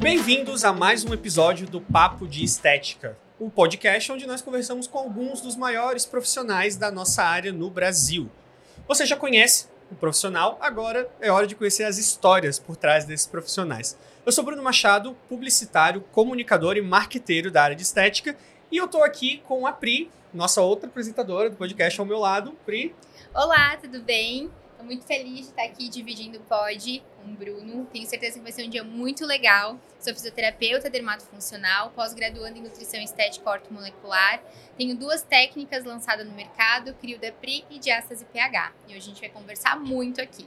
Bem-vindos a mais um episódio do Papo de Estética, o um podcast onde nós conversamos com alguns dos maiores profissionais da nossa área no Brasil. Você já conhece o profissional, agora é hora de conhecer as histórias por trás desses profissionais. Eu sou Bruno Machado, publicitário, comunicador e marqueteiro da área de estética, e eu estou aqui com a Pri, nossa outra apresentadora do podcast ao meu lado. Pri. Olá, tudo bem? Muito feliz de estar aqui dividindo o pod com o Bruno. Tenho certeza que vai ser um dia muito legal. Sou fisioterapeuta dermatofuncional, pós-graduando em nutrição estética ortomolecular. Tenho duas técnicas lançadas no mercado, Crio Pri e Diástase PH. E hoje a gente vai conversar muito aqui.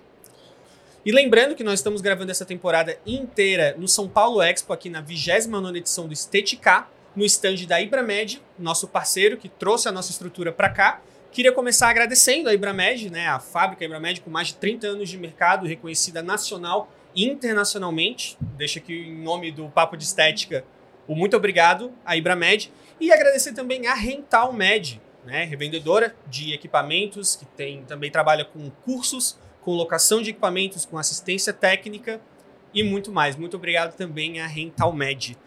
E lembrando que nós estamos gravando essa temporada inteira no São Paulo Expo, aqui na 29 edição do Estetica, no stand da Ibramed, nosso parceiro que trouxe a nossa estrutura para cá. Queria começar agradecendo a Ibramed, né, a fábrica Ibramed com mais de 30 anos de mercado, reconhecida nacional e internacionalmente. Deixa aqui em nome do Papo de Estética o muito obrigado à Ibramed e agradecer também a Rental Med, né, revendedora de equipamentos que tem também trabalha com cursos com locação de equipamentos, com assistência técnica e muito mais. Muito obrigado também à Rental Med.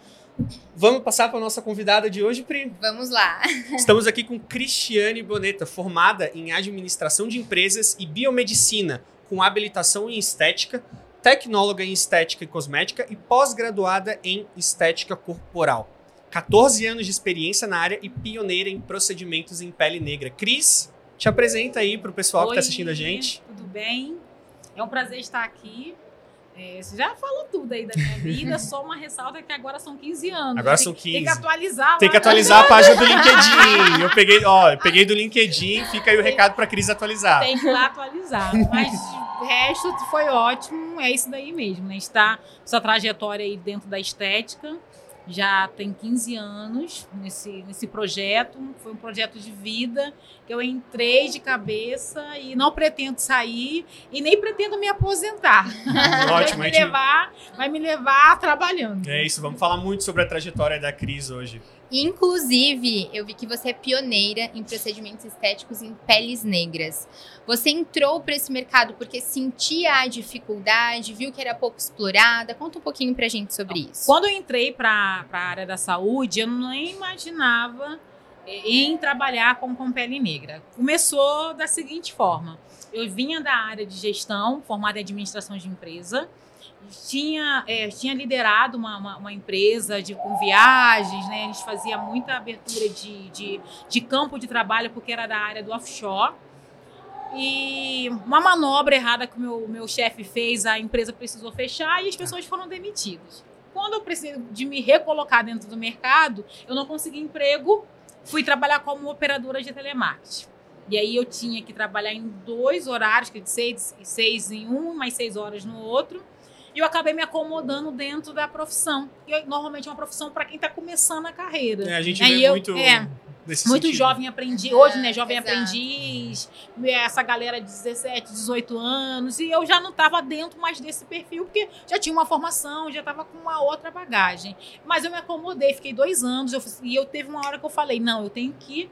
Vamos passar para a nossa convidada de hoje, Pri? Vamos lá. Estamos aqui com Cristiane Boneta, formada em Administração de Empresas e Biomedicina, com habilitação em Estética, tecnóloga em Estética e Cosmética e pós-graduada em Estética Corporal. 14 anos de experiência na área e pioneira em procedimentos em pele negra. Cris, te apresenta aí para o pessoal tá Oi, que está assistindo a gente. Tudo bem? É um prazer estar aqui. É, você já falou tudo aí da minha vida, só uma ressalta que agora são 15 anos. Agora são 15. Tem que atualizar. Tem que atualizar a página do LinkedIn. Eu peguei, ó, eu peguei do LinkedIn, fica aí o recado para a Cris atualizar. Tem que ir lá atualizar. Mas o resto foi ótimo, é isso daí mesmo, né? Está sua trajetória aí dentro da estética já tem 15 anos nesse, nesse projeto. Foi um projeto de vida que eu entrei de cabeça e não pretendo sair e nem pretendo me aposentar. Ótimo, vai me levar, vai me levar trabalhando. É isso, vamos falar muito sobre a trajetória da Cris hoje. Inclusive, eu vi que você é pioneira em procedimentos estéticos em peles negras. Você entrou para esse mercado porque sentia a dificuldade, viu que era pouco explorada. Conta um pouquinho para a gente sobre isso. Quando eu entrei para a área da saúde, eu nem imaginava eh, em trabalhar com, com pele negra. Começou da seguinte forma: eu vinha da área de gestão, formada em administração de empresa tinha, é, tinha liderado uma, uma, uma, empresa de, com viagens, né? A gente fazia muita abertura de, de, de campo de trabalho porque era da área do offshore. E uma manobra errada que o meu, meu chefe fez, a empresa precisou fechar e as pessoas foram demitidas. Quando eu precisei de me recolocar dentro do mercado, eu não consegui emprego, fui trabalhar como operadora de telemarketing. E aí eu tinha que trabalhar em dois horários, que de seis, seis em um, mais seis horas no outro. E eu acabei me acomodando dentro da profissão. Que normalmente é uma profissão para quem está começando a carreira. É, a gente vê eu, muito. É, Nesse muito sentido. jovem aprendiz, hoje, né, jovem Exato. aprendiz, essa galera de 17, 18 anos, e eu já não estava dentro mais desse perfil, porque já tinha uma formação, já estava com uma outra bagagem. Mas eu me acomodei, fiquei dois anos, eu, e eu teve uma hora que eu falei, não, eu tenho que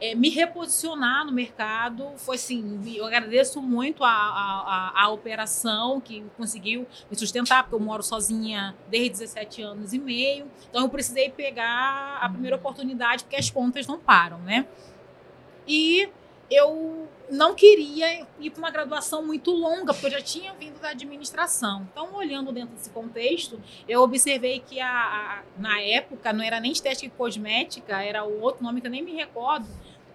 é, me reposicionar no mercado. Foi assim, eu agradeço muito a, a, a, a, operação que conseguiu me sustentar, porque eu moro sozinha desde 17 anos e meio. Então eu precisei pegar a primeira oportunidade, porque as contas não param, né? E eu não queria ir para uma graduação muito longa, porque eu já tinha vindo da administração. Então, olhando dentro desse contexto, eu observei que a, a na época não era nem estética e cosmética, era o outro nome que eu nem me recordo,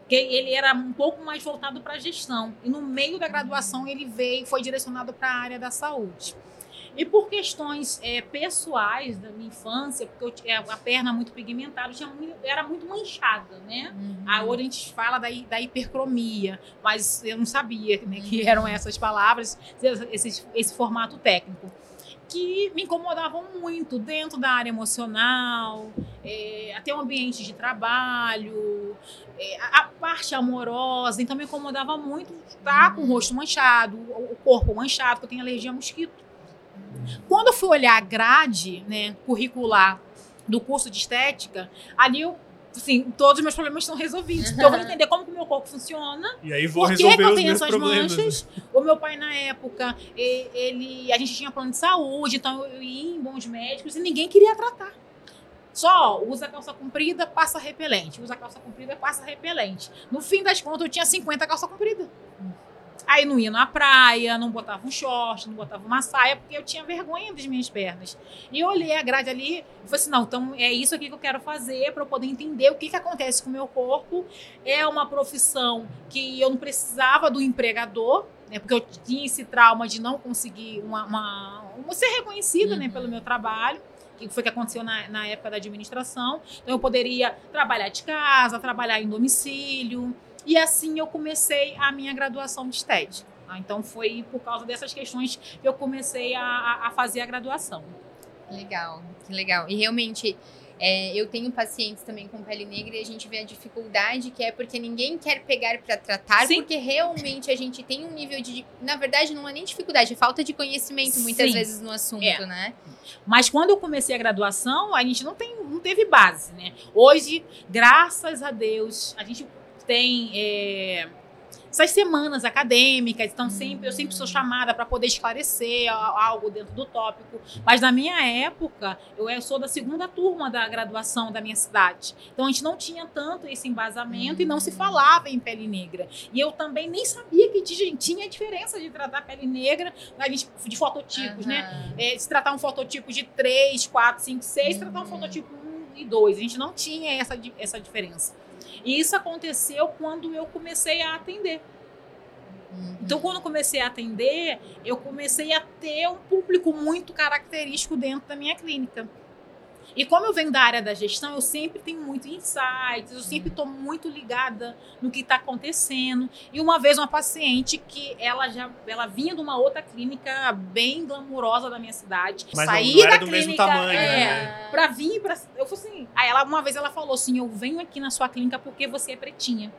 que ele era um pouco mais voltado para a gestão. E no meio da graduação ele veio, foi direcionado para a área da saúde. E por questões é, pessoais da minha infância, porque eu tinha a perna muito pigmentada, tinha, era muito manchada, né? Uhum. A, hoje a gente fala da, da hipercromia, mas eu não sabia né, que eram essas palavras, esse, esse formato técnico que me incomodavam muito dentro da área emocional, é, até o ambiente de trabalho, é, a, parte amorosa. Então me incomodava muito estar com o rosto manchado, o corpo manchado, porque eu tenho alergia a mosquito. Quando eu fui olhar a grade né, curricular do curso de estética, ali eu assim, todos os meus problemas estão resolvidos. Então eu vou entender como que o meu corpo funciona. E aí vou Por que, resolver que eu tenho essas problemas. manchas? O meu pai, na época, ele, a gente tinha plano de saúde, então eu ia em bons médicos e ninguém queria tratar. Só usa calça comprida, passa repelente. Usa calça comprida, passa repelente. No fim das contas, eu tinha 50 calça comprida. Aí não ia na praia, não botava um short, não botava uma saia, porque eu tinha vergonha das minhas pernas. E eu olhei a grade ali e falei assim: não, então é isso aqui que eu quero fazer para eu poder entender o que, que acontece com o meu corpo. É uma profissão que eu não precisava do empregador, né? Porque eu tinha esse trauma de não conseguir uma, uma- uma- ser reconhecida né, Uhum. pelo meu trabalho. Que foi o que aconteceu na, na época da administração. Então eu poderia trabalhar de casa, trabalhar em domicílio. E assim eu comecei a minha graduação de estética. tá? Então foi por causa dessas questões que eu comecei a- a, fazer a graduação. Legal, que legal. E realmente, é, eu tenho pacientes também com pele negra e a gente vê a dificuldade que é porque ninguém quer pegar pra tratar, Sim. porque realmente a gente tem um nível de. Na verdade, não é nem dificuldade, é falta de conhecimento muitas Sim. vezes no assunto, É. né? Mas quando eu comecei a graduação, a gente não, tem, não teve base, né? Hoje, graças a Deus, a gente tem é, essas semanas acadêmicas, então sempre, eu sempre sou chamada para poder esclarecer algo dentro do tópico. Mas na minha época, eu sou da segunda turma da graduação da minha cidade. Então a gente não tinha tanto esse embasamento e não se falava em pele negra. E eu também nem sabia que tinha- diferença de tratar pele negra de fototipos, né? Aham. é, se tratar um fototipo de 3, 4, 5, 6, tratar um Uhum. fototipo 1 e 2. A gente não tinha essa, essa diferença. E isso aconteceu quando eu comecei a atender. Uhum. Então, quando eu comecei a atender, eu comecei a ter um público muito característico dentro da minha clínica. E como eu venho da área da gestão, eu sempre tenho muito insights, eu sempre estou muito ligada no que está acontecendo. E uma vez uma paciente que ela já ela vinha de uma outra clínica bem glamurosa da minha cidade. Mas não- saí não era da do mesmo clínica, tamanho, é, né? Pra vir pra. Eu falei assim. Aí ela, uma vez ela falou assim: Eu venho aqui na sua clínica porque você é pretinha.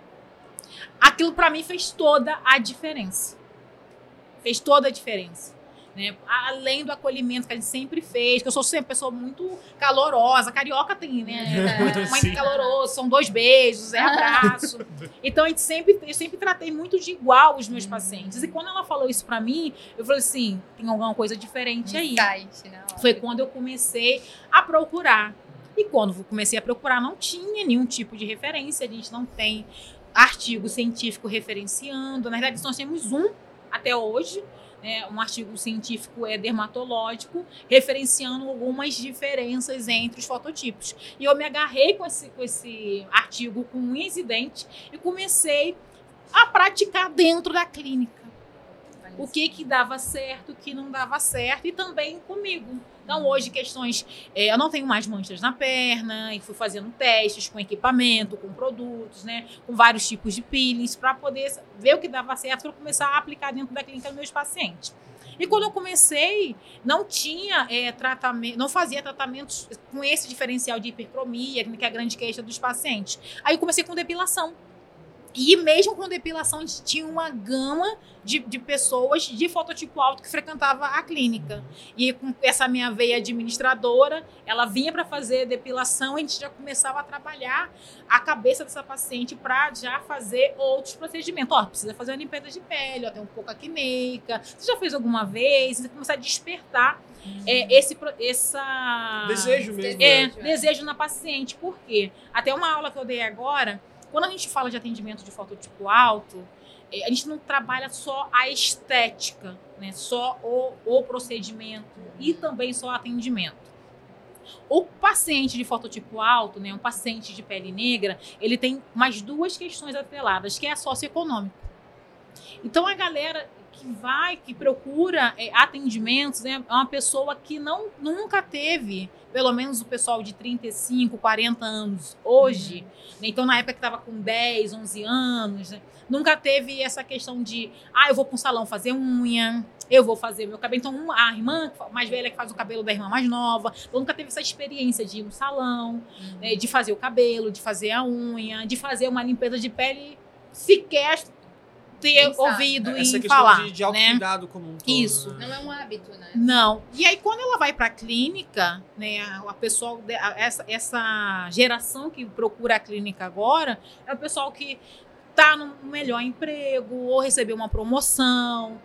Aquilo pra mim fez toda a diferença. Fez toda a diferença. Né? Além do acolhimento que a gente sempre fez, que eu sou sempre uma pessoa muito calorosa, carioca tem, né? Muito, Sim. muito caloroso, são dois beijos, é abraço. Então a gente sempre, eu sempre tratei muito de igual os meus pacientes. E quando ela falou isso pra mim, eu falei assim: tem alguma coisa diferente aí. Insight, hora. Foi quando eu comecei a procurar. E quando eu comecei a procurar, não tinha nenhum tipo de referência. A gente não tem artigo científico referenciando. Na verdade, nós temos um até hoje, né, um artigo científico é dermatológico, referenciando algumas diferenças entre os fototipos. E eu me agarrei com esse, com esse artigo com um incidente e comecei a praticar dentro da clínica o que que dava certo, o que não dava certo e também comigo. Então hoje questões, é, eu não tenho mais manchas na perna e fui fazendo testes com equipamento, com produtos, né, com vários tipos de peelings para poder ver o que dava certo para começar a aplicar dentro da clínica dos meus pacientes. E quando eu comecei, não tinha é, tratamento, não fazia tratamentos com esse diferencial de hipercromia, que é a grande queixa dos pacientes. Aí eu comecei com depilação. E mesmo com depilação, a gente tinha uma gama de, de pessoas de fototipo alto que frequentava a clínica. E com essa minha veia administradora, ela vinha para fazer depilação, a gente já começava a trabalhar a cabeça dessa paciente para já fazer outros procedimentos. Ó, precisa fazer uma limpeza de pele, ó, tem um pouco acneica. Você já fez alguma vez? Você começar a despertar é, esse, pro- essa Desejo mesmo. é, né? desejo na paciente. Por quê? Até uma aula que eu dei agora, quando a gente fala de atendimento de fototipo alto, eh, a gente não trabalha só a estética, né? Só o, o procedimento e também só o atendimento. O paciente de fototipo alto, né, um paciente de pele negra, ele tem mais duas questões atreladas, que é a socioeconômica. Então a galera que vai, que procura é, atendimentos, né, é uma pessoa que não nunca teve, pelo menos o pessoal de 35, 40 anos hoje, né, então na época que estava com 10, 11 anos, né, nunca teve essa questão de, ah, eu vou para um salão fazer unha, eu vou fazer meu cabelo. Então, uma- a irmã mais velha que faz o cabelo da irmã mais nova, então nunca teve essa experiência de ir no salão, né, de fazer o cabelo, de fazer a unha, de fazer uma limpeza de pele sequer ter sabe? ouvido Essa em questão falar, de, de né? autocuidado como um todo. Isso. né? Não é um hábito, né? Não. E aí, quando ela vai para a clínica, né, a, a pessoal, de- a- essa, essa geração que procura a clínica agora é o pessoal que está no melhor emprego ou recebeu uma promoção.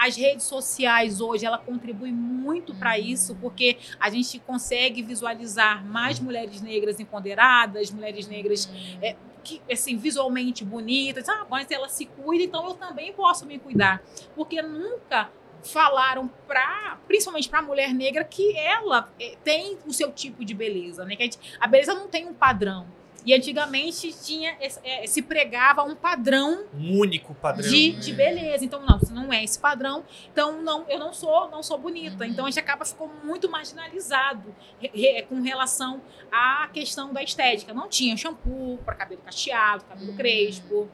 As redes sociais hoje, ela contribui muito para isso, porque a gente consegue visualizar mais mulheres negras empoderadas, mulheres negras é, que, assim, visualmente bonitas. Ah, mas ela se cuida, então eu também posso me cuidar. Porque nunca falaram para, principalmente para a mulher negra, que ela eh, tem o seu tipo de beleza, né? Que a, gente- a beleza não tem um padrão. E antigamente tinha eh, se pregava um padrão Um único padrão. de, de beleza. Então, não, se não é esse padrão, então não, eu não sou, não sou bonita. Então a gente acaba ficou muito marginalizado re- com relação à questão da estética. Não tinha shampoo para cabelo cacheado, cabelo crespo.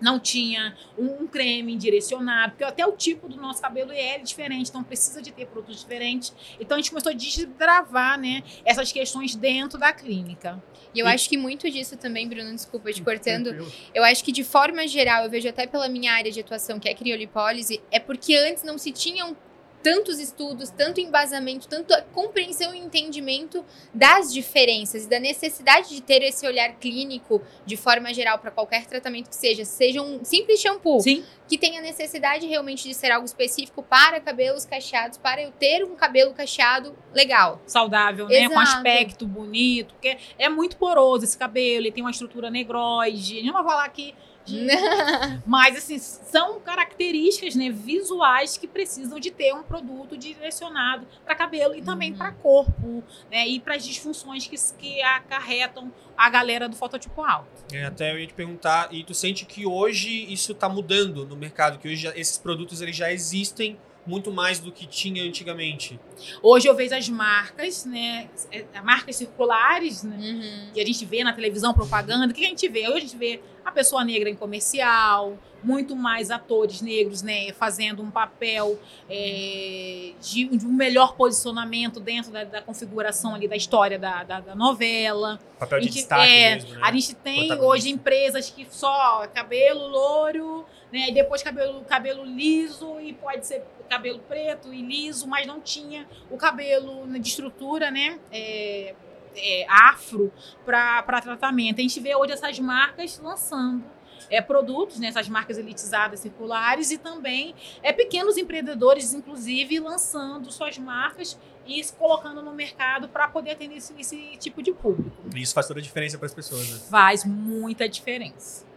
Não tinha um, um creme direcionado, porque até o tipo do nosso cabelo é diferente, então precisa de ter produtos diferentes. Então a gente começou a desbravar, né, essas questões dentro da clínica. E eu E- acho que muito disso também, Bruno, desculpa te cortando. Eu acho que de forma geral, eu vejo até pela minha área de atuação, que é criolipólise, é porque antes não se tinham tantos estudos, tanto embasamento, tanto compreensão e entendimento das diferenças e da necessidade de ter esse olhar clínico de forma geral para qualquer tratamento que seja, seja um simples shampoo, Sim. que tenha necessidade realmente de ser algo específico para cabelos cacheados, para eu ter um cabelo cacheado legal. saudável, né? Com Exato. aspecto bonito, porque é muito poroso esse cabelo, ele tem uma estrutura negroide. A gente não vai falar aqui de... Mas, assim, são características né, visuais que precisam de ter um produto direcionado para cabelo e também Uhum. para corpo, né? E para as disfunções que, que acarretam a galera do fototipo alto. É, até eu ia te perguntar, e tu sente que hoje isso tá mudando no mercado, que hoje já- esses produtos eles já existem muito mais do que tinha antigamente. Hoje eu vejo as marcas, né? é, Marcas circulares, né? Uhum. que a gente vê na televisão, propaganda, o que a gente vê? Hoje a gente vê a pessoa negra em comercial, muito mais atores negros, né, fazendo um papel é, de, de um melhor posicionamento dentro da, da configuração ali da história da, da, da novela. Papel A de gente- destaque é, mesmo, né? A gente tem hoje empresas que só cabelo louro, né? E depois cabelo, cabelo liso e pode ser cabelo preto e liso, mas não tinha o cabelo de estrutura, né? É, é, afro para tratamento. A gente vê hoje essas marcas lançando é, produtos, né, essas marcas elitizadas circulares e também é, pequenos empreendedores, inclusive, lançando suas marcas e se colocando no mercado para poder atender esse, esse tipo de público. E Isso faz toda a diferença para as pessoas, né? Faz muita diferença.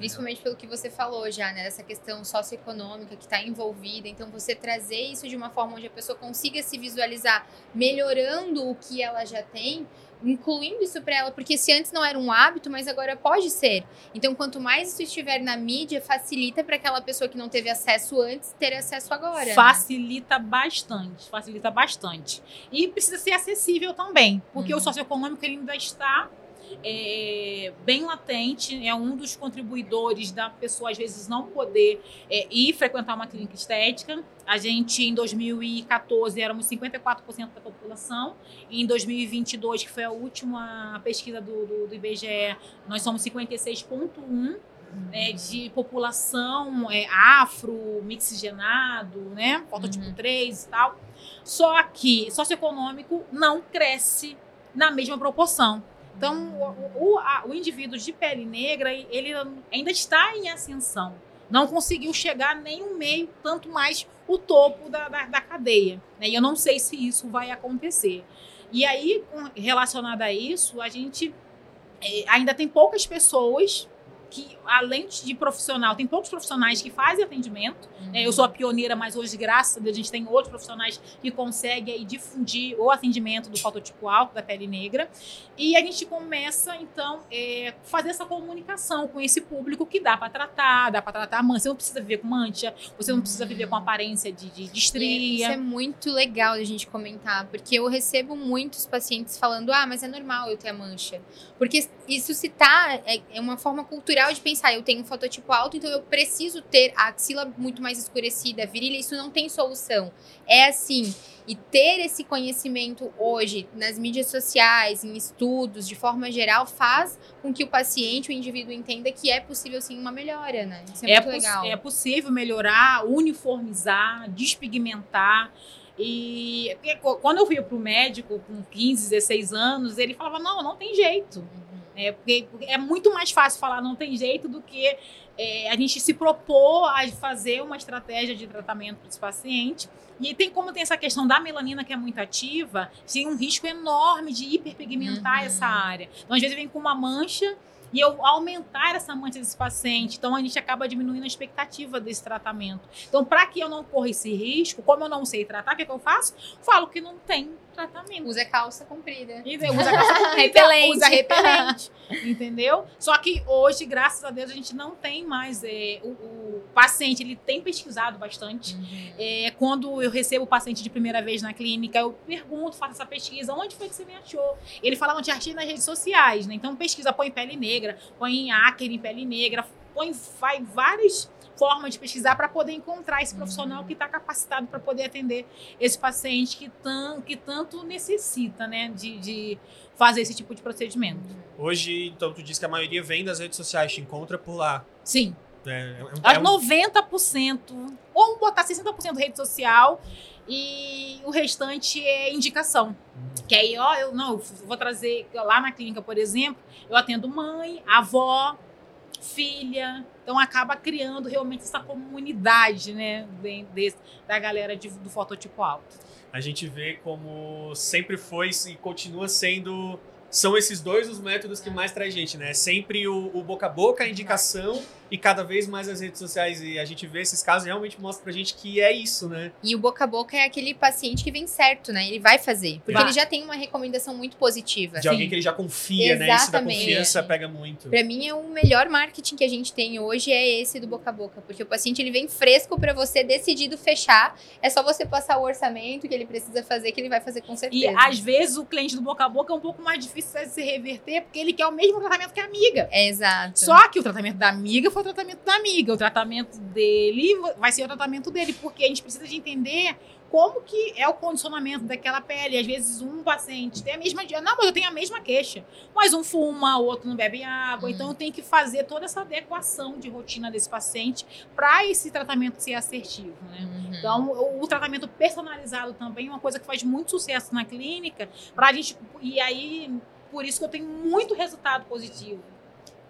Principalmente pelo que você falou já, né? Dessa questão socioeconômica que está envolvida. Então, você trazer isso de uma forma onde a pessoa consiga se visualizar melhorando o que ela já tem, incluindo isso para ela, porque se antes não era um hábito, mas agora pode ser. Então, quanto mais isso estiver na mídia, facilita para aquela pessoa que não teve acesso antes ter acesso agora. né? Facilita bastante, facilita bastante. E precisa ser acessível também, porque Uhum. o socioeconômico ainda está é, bem latente, é um dos contribuidores da pessoa às vezes não poder é, ir frequentar uma clínica estética. A gente, em 2014, éramos 54% da população. E em 2022, que foi a última pesquisa do, do, do IBGE, nós somos 56,1% né, de população é, afro, mixigenado, né? Fototipo Uhum. 3 e tal. Só que socioeconômico não cresce na mesma proporção. Então, o, o, a- o indivíduo de pele negra, ele ainda está em ascensão. Não conseguiu chegar nem o meio, tanto mais o topo da, da, da cadeia. Né? E eu não sei se isso vai acontecer. E aí, relacionado a isso, a gente eh, ainda tem poucas pessoas que, além de profissional, tem poucos profissionais que fazem atendimento. né? Eu sou a pioneira, mas hoje, graças a Deus, a gente tem outros profissionais que conseguem aí, difundir o atendimento do fototipo alto da pele negra. E a gente começa, então, é, fazer essa comunicação com esse público que dá para tratar, dá para tratar mancha. Você não precisa viver com mancha, você não precisa viver com aparência de, de, de E Isso estria. é muito legal da gente comentar, porque eu recebo muitos pacientes falando: ah, mas é normal eu ter a mancha. Porque isso se tá, é, é uma forma cultural de pensar, eu tenho um fototipo alto, então eu preciso ter a axila muito mais escurecida, a virilha, isso não tem solução. É assim. E ter esse conhecimento hoje nas mídias sociais, em estudos, de forma geral, faz com que o paciente, o indivíduo, entenda que é possível sim uma melhora, né? Isso é, é muito legal. É possível melhorar, uniformizar, despigmentar. E quando eu fui para o médico com 15, 16 anos, ele falava: não, não tem jeito. É, porque é muito mais fácil falar não tem jeito do que é, a gente se propor a fazer uma estratégia de tratamento para esse paciente. E tem como tem essa questão da melanina que é muito ativa, tem um risco enorme de hiperpigmentar uhum. essa área. Então, às vezes, vem com uma mancha e eu aumentar essa mancha desse paciente. Então, a gente acaba diminuindo a expectativa desse tratamento. Então, para que eu não corra esse risco, como eu não sei tratar, o que, é que eu faço? Falo que não tem tratamento. Usa calça comprida. Usa calça comprida. repelente. Usa repelente. entendeu? Só que hoje, graças a Deus, a gente não tem mais. É, o, o, paciente, ele tem pesquisado bastante. Uhum. É, quando eu recebo o paciente de primeira vez na clínica, eu pergunto, faço essa pesquisa, onde foi que você me achou? Ele fala onde achei nas redes sociais, né? Então pesquisa, põe pele negra, põe hacker em pele negra, põe, faz vários forma de pesquisar para poder encontrar esse profissional que está capacitado para poder atender esse paciente que, tão, que tanto necessita né, de, de fazer esse tipo de procedimento. Hoje, então, tu diz que a maioria vem das redes sociais, te encontra por lá. Sim. É, é, é um... 90%, ou botar 60% rede social e o restante é indicação. Uhum. Que aí, ó, eu não, eu vou trazer lá na clínica, por exemplo, eu atendo mãe, avó, filha. Então acaba criando realmente essa comunidade, né, desse, da galera de, do fototipo alto. A gente vê como sempre foi e continua sendo são esses dois os métodos que mais traz gente, né? Sempre o, o boca a boca, a indicação e cada vez mais as redes sociais. E a gente vê esses casos realmente mostra pra gente que é isso, né? E o boca a boca é aquele paciente que vem certo, né? Ele vai fazer. Porque vai. ele já tem uma recomendação muito positiva. De Sim. alguém que ele já confia, Exatamente. né? Isso da confiança pega muito. Pra mim, é o melhor marketing que a gente tem hoje é esse do boca a boca. Porque o paciente ele vem fresco para você, decidido fechar. É só você passar o orçamento que ele precisa fazer, que ele vai fazer com certeza. E às vezes o cliente do boca a boca é um pouco mais difícil de se reverter, porque ele quer o mesmo tratamento que a amiga. É exato. Só que o tratamento da amiga foi foi o tratamento da amiga. O tratamento dele vai ser o tratamento dele, porque a gente precisa de entender como que é o condicionamento daquela pele. Às vezes um paciente tem a mesma. Não, mas eu tenho a mesma queixa. Mas um fuma, o outro não bebe água. Hum. Então eu tenho que fazer toda essa adequação de rotina desse paciente para esse tratamento ser assertivo. Né? Uhum. Então, o, o, tratamento personalizado também é uma coisa que faz muito sucesso na clínica. Pra gente. E aí, por isso que eu tenho muito resultado positivo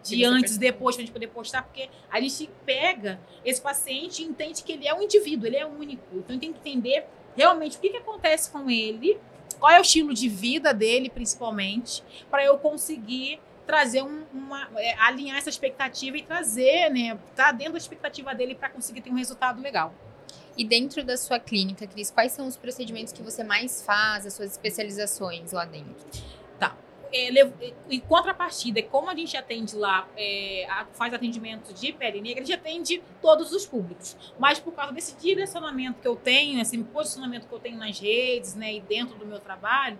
de antes, depois, pra gente poder postar, porque a gente pega esse paciente e entende que ele é um indivíduo, ele é único. Então tem que entender realmente o que, que acontece com ele, qual é o estilo de vida dele, principalmente, para eu conseguir trazer um, uma. É, alinhar essa expectativa e trazer, né? Tá dentro da expectativa dele para conseguir ter um resultado legal. E dentro da sua clínica, Cris, quais são os procedimentos que você mais faz, as suas especializações lá dentro? é, em contrapartida, como a gente atende lá, é, faz atendimento de pele negra, a gente atende todos os públicos. Mas por causa desse direcionamento que eu tenho, esse posicionamento que eu tenho nas redes, né, e dentro do meu trabalho,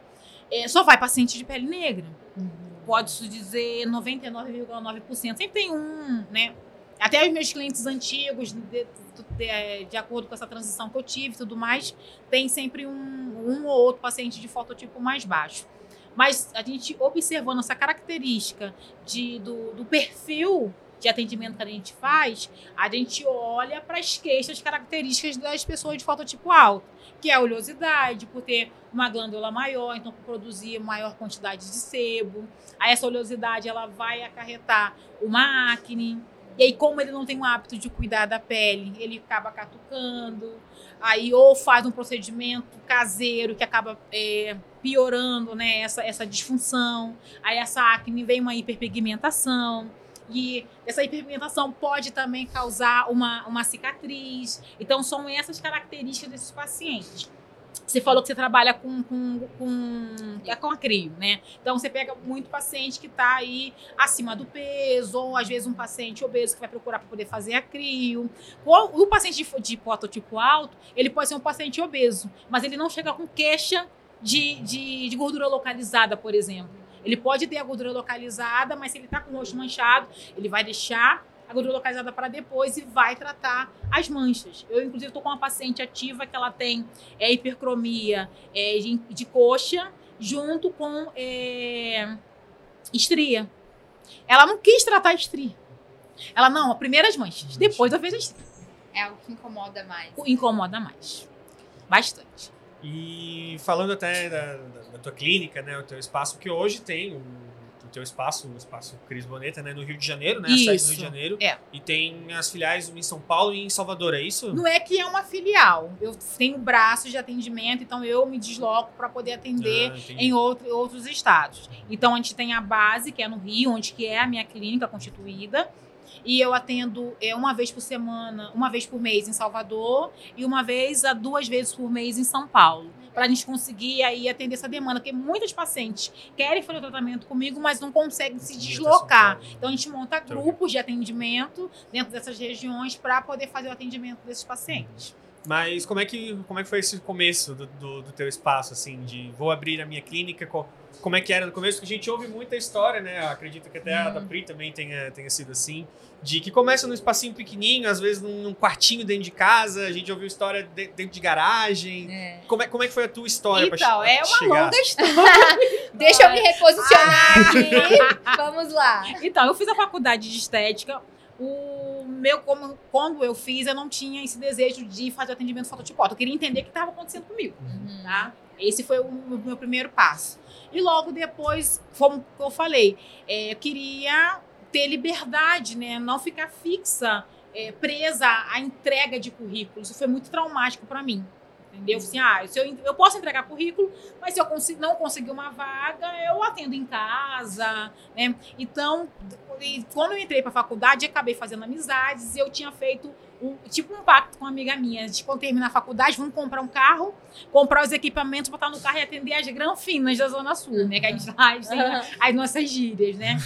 é, só vai paciente de pele negra. Uhum. Pode-se dizer 99,9%. Sempre tem um, né? Até os meus clientes antigos, de, de, de, acordo com essa transição que eu tive e tudo mais, tem sempre um, um ou outro paciente de fototipo mais baixo. Mas a gente observando essa característica de, do, do perfil de atendimento que a gente faz, a gente olha para as queixas características das pessoas de fototipo alto, que é a oleosidade, por ter uma glândula maior, então por produzir maior quantidade de sebo. Aí essa oleosidade ela vai acarretar uma acne. E aí, como ele não tem o hábito de cuidar da pele, ele acaba catucando. Aí, ou faz um procedimento caseiro que acaba é, piorando né, essa, essa disfunção. Aí essa acne vem uma hiperpigmentação. E essa hiperpigmentação pode também causar uma, uma cicatriz. Então, são essas características desses pacientes. Você falou que você trabalha com, com, com, é com acrio, né? Então, você pega muito paciente que está aí acima do peso, ou às vezes um paciente obeso que vai procurar para poder fazer acrio. O, o paciente de, de alto, ele pode ser um paciente obeso, mas ele não chega com queixa de, de, de gordura localizada, por exemplo. Ele pode ter a gordura localizada, mas se ele está com o rosto manchado, ele vai deixar a gordura localizada para depois e vai tratar as manchas. Eu, inclusive, estou com uma paciente ativa que ela tem é, hipercromia é, de, de coxa junto com é, estria. Ela não quis tratar a estria. Ela, não, primeiro as manchas, depois eu vejo a estria. É algo que incomoda mais. Incomoda mais. Bastante. E falando até da, da, tua clínica, né, o teu espaço, que hoje tem um teu espaço, o espaço Cris Boneta, né, no Rio de Janeiro, né, isso. a sede do Rio de Janeiro. É. E tem as filiais em São Paulo e em Salvador, é isso? Não é que é uma filial. Eu tenho braços de atendimento, então eu me desloco para poder atender Ah, em outro, outros estados. Então a gente tem a base, que é no Rio, onde que é a minha clínica constituída. E eu atendo é, uma vez por semana, uma vez por mês em Salvador e uma vez a duas vezes por mês em São Paulo. Para a gente conseguir aí atender essa demanda, porque muitas pacientes querem fazer o tratamento comigo, mas não conseguem se deslocar. Então a gente monta grupos de atendimento dentro dessas regiões para poder fazer o atendimento desses pacientes. Mas como é que, como é que foi esse começo do, do, do teu espaço, assim, de vou abrir a minha clínica, co- como é que era no começo? Porque a gente ouve muita história, né? Eu acredito que até a da Pri também tenha, tenha sido assim, de que começa num espacinho pequenininho, às vezes num, num quartinho dentro de casa, a gente ouviu história de- dentro de garagem. É. Como, é, como é que foi a tua história pra Então, che- é uma chegar? longa história. Deixa eu me reposicionar aqui. Vamos lá. Então, eu fiz a faculdade de estética. O meu, como, quando eu fiz, eu não tinha esse desejo de fazer atendimento fototipótico. Eu queria entender o que estava acontecendo comigo, tá? Esse foi o meu meu primeiro passo. E logo depois, como eu falei, é, eu queria ter liberdade, né? Não ficar fixa, é, presa à entrega de currículos. Isso foi muito traumático para mim. Entendeu? Assim, ah, se eu, eu posso entregar currículo, mas se eu consi- não conseguir uma vaga, eu atendo em casa, né? Então, quando eu entrei para a faculdade, acabei fazendo amizades e eu tinha feito um, tipo um pacto com uma amiga minha. De quando terminar a faculdade, vamos comprar um carro, comprar os equipamentos, botar no carro e atender as granfinas da Zona Sul, né? Que a gente faz, tem as nossas gírias, né?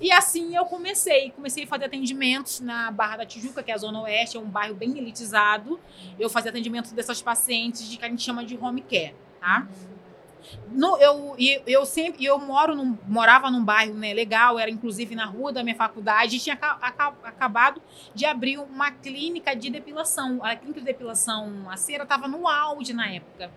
E assim eu comecei. Comecei a fazer atendimentos na Barra da Tijuca, que é a Zona Oeste, é um bairro bem elitizado. Eu fazia atendimento dessas pacientes de que a gente chama de home care, tá? No, eu, eu sempre eu moro num, morava num bairro né, legal, era inclusive na rua da minha faculdade, e tinha aca- aca- acabado de abrir uma clínica de depilação. A clínica de depilação, a cera estava no auge na época.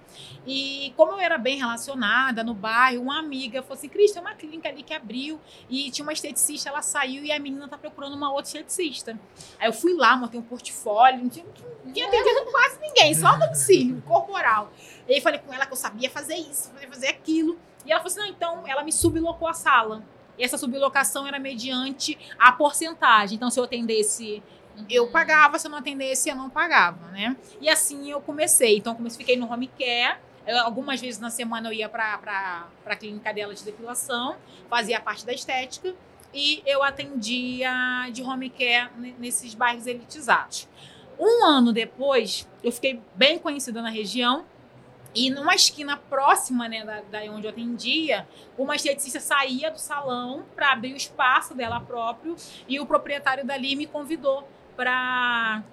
E como eu era bem relacionada no bairro, uma amiga falou assim: Cris, tem uma clínica ali que abriu e tinha uma esteticista, ela saiu e a menina tá procurando uma outra esteticista. Aí eu fui lá, montei um portfólio, não tinha, não tinha atendido quase ninguém, só domicílio corporal. E aí falei com ela que eu sabia fazer isso, sabia fazer aquilo. E ela falou assim: não, então ela me sublocou a sala. E essa sublocação era mediante a porcentagem. Então, se eu atendesse, eu pagava, se eu não atendesse, eu não pagava, né? E assim eu comecei. Então, eu comecei, fiquei no home care. Eu, algumas vezes na semana eu ia para a clínica dela de depilação, fazia a parte da estética e eu atendia de home care ne- nesses bairros elitizados. Um ano depois, eu fiquei bem conhecida na região e numa esquina próxima, né, da, da onde eu atendia, uma esteticista saía do salão para abrir o espaço dela próprio e o proprietário dali me convidou para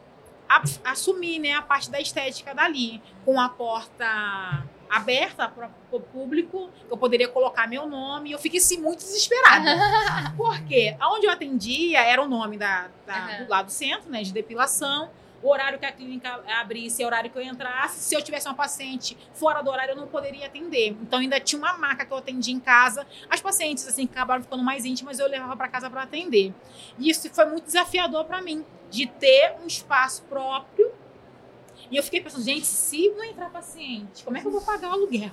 assumir, né, a parte da estética dali, com a porta aberta para o público, eu poderia colocar meu nome, eu fiquei assim, muito desesperada. Por quê? Onde eu atendia era o nome da, da- Aham. do lado do centro, né, de depilação, o horário que a clínica abrisse, o horário que eu entrasse. Se eu tivesse uma paciente fora do horário, eu não poderia atender. Então ainda tinha uma marca que eu atendia em casa. As pacientes assim que acabaram ficando mais íntimas, eu levava para casa para atender. E isso foi muito desafiador para mim, de ter um espaço próprio. E eu fiquei pensando, gente, se não entrar paciente, como é que eu vou pagar o aluguel?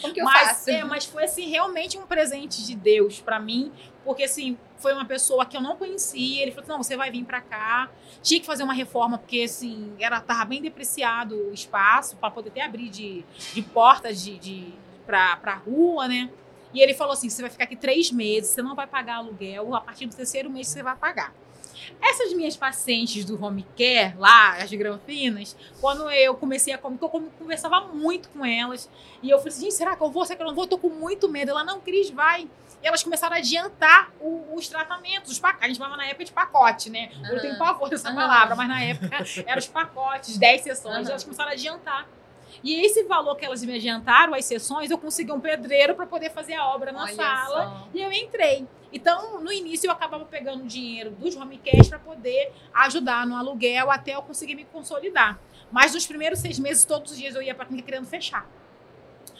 Como que eu mas, faço? é, mas foi assim realmente um presente de Deus pra mim, porque assim, foi uma pessoa que eu não conhecia, ele falou: "Não, você vai vir pra cá". Tinha que fazer uma reforma porque assim, era tava bem depreciado o espaço para poder até abrir de, de portas de, de para pra rua, né? E ele falou assim: "Você vai ficar aqui três meses, você não vai pagar aluguel, a partir do terceiro mês você vai pagar". Essas minhas pacientes do home care, lá, as granfinas, quando eu comecei a comer, eu conversava muito com elas. E eu falei assim, gente, será que eu vou? Será que eu não vou? Eu tô com muito medo. Ela, não, Cris, vai. E elas começaram a adiantar o- os tratamentos, os pacotes. A gente falava na época de pacote, né? Eu tenho pavor dessa Aham. palavra, mas na época eram os pacotes, 10 sessões. Aham. Elas começaram a adiantar. E esse valor que elas me adiantaram, as sessões, eu consegui um pedreiro para poder fazer a obra na Olha sala. só. E eu entrei. Então, no início, eu acabava pegando dinheiro dos home cash para poder ajudar no aluguel até eu conseguir me consolidar. Mas nos primeiros seis meses, todos os dias eu ia para a clínica querendo fechar.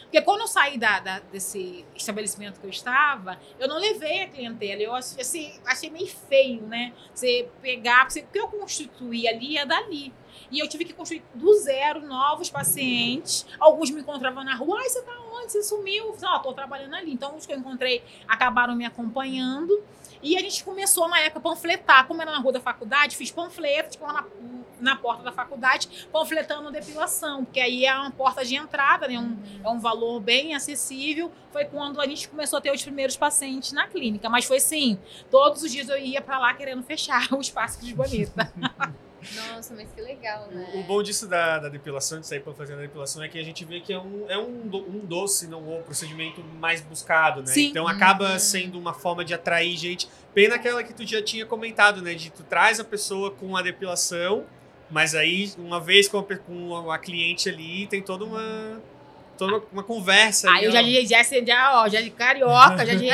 Porque quando eu saí da, da- desse estabelecimento que eu estava, eu não levei a clientela. Eu assim, achei meio feio, né? Você pegar, porque o que eu constituí ali é dali. E eu tive que construir do zero novos pacientes. Alguns me encontravam na rua. Ai, você tá onde? Você sumiu? Falei, Ó, tô trabalhando ali. Então, os que eu encontrei acabaram me acompanhando. E a gente começou, na época, a panfletar. Como era na rua da faculdade, fiz panfleto, tipo, na, na porta da faculdade, panfletando depilação. Porque aí é uma porta de entrada, né? Um, é um valor bem acessível. Foi quando a gente começou a ter os primeiros pacientes na clínica. Mas foi assim, todos os dias eu ia pra lá querendo fechar o espaço de bonita. Nossa, mas que legal, né? O, o bom disso da, da depilação, de sair pra fazer a depilação, é que a gente vê que é um, é um, do- um doce, não um procedimento mais buscado, né? Sim. Então acaba Uhum. sendo uma forma de atrair gente. Pena aquela que tu já tinha comentado, né? De tu traz a pessoa com a depilação, mas aí, uma vez com a, com a cliente ali, tem toda uma. Toda uma, uma conversa. Aí ali, eu já, já, já, já, ó, já de carioca, já aquele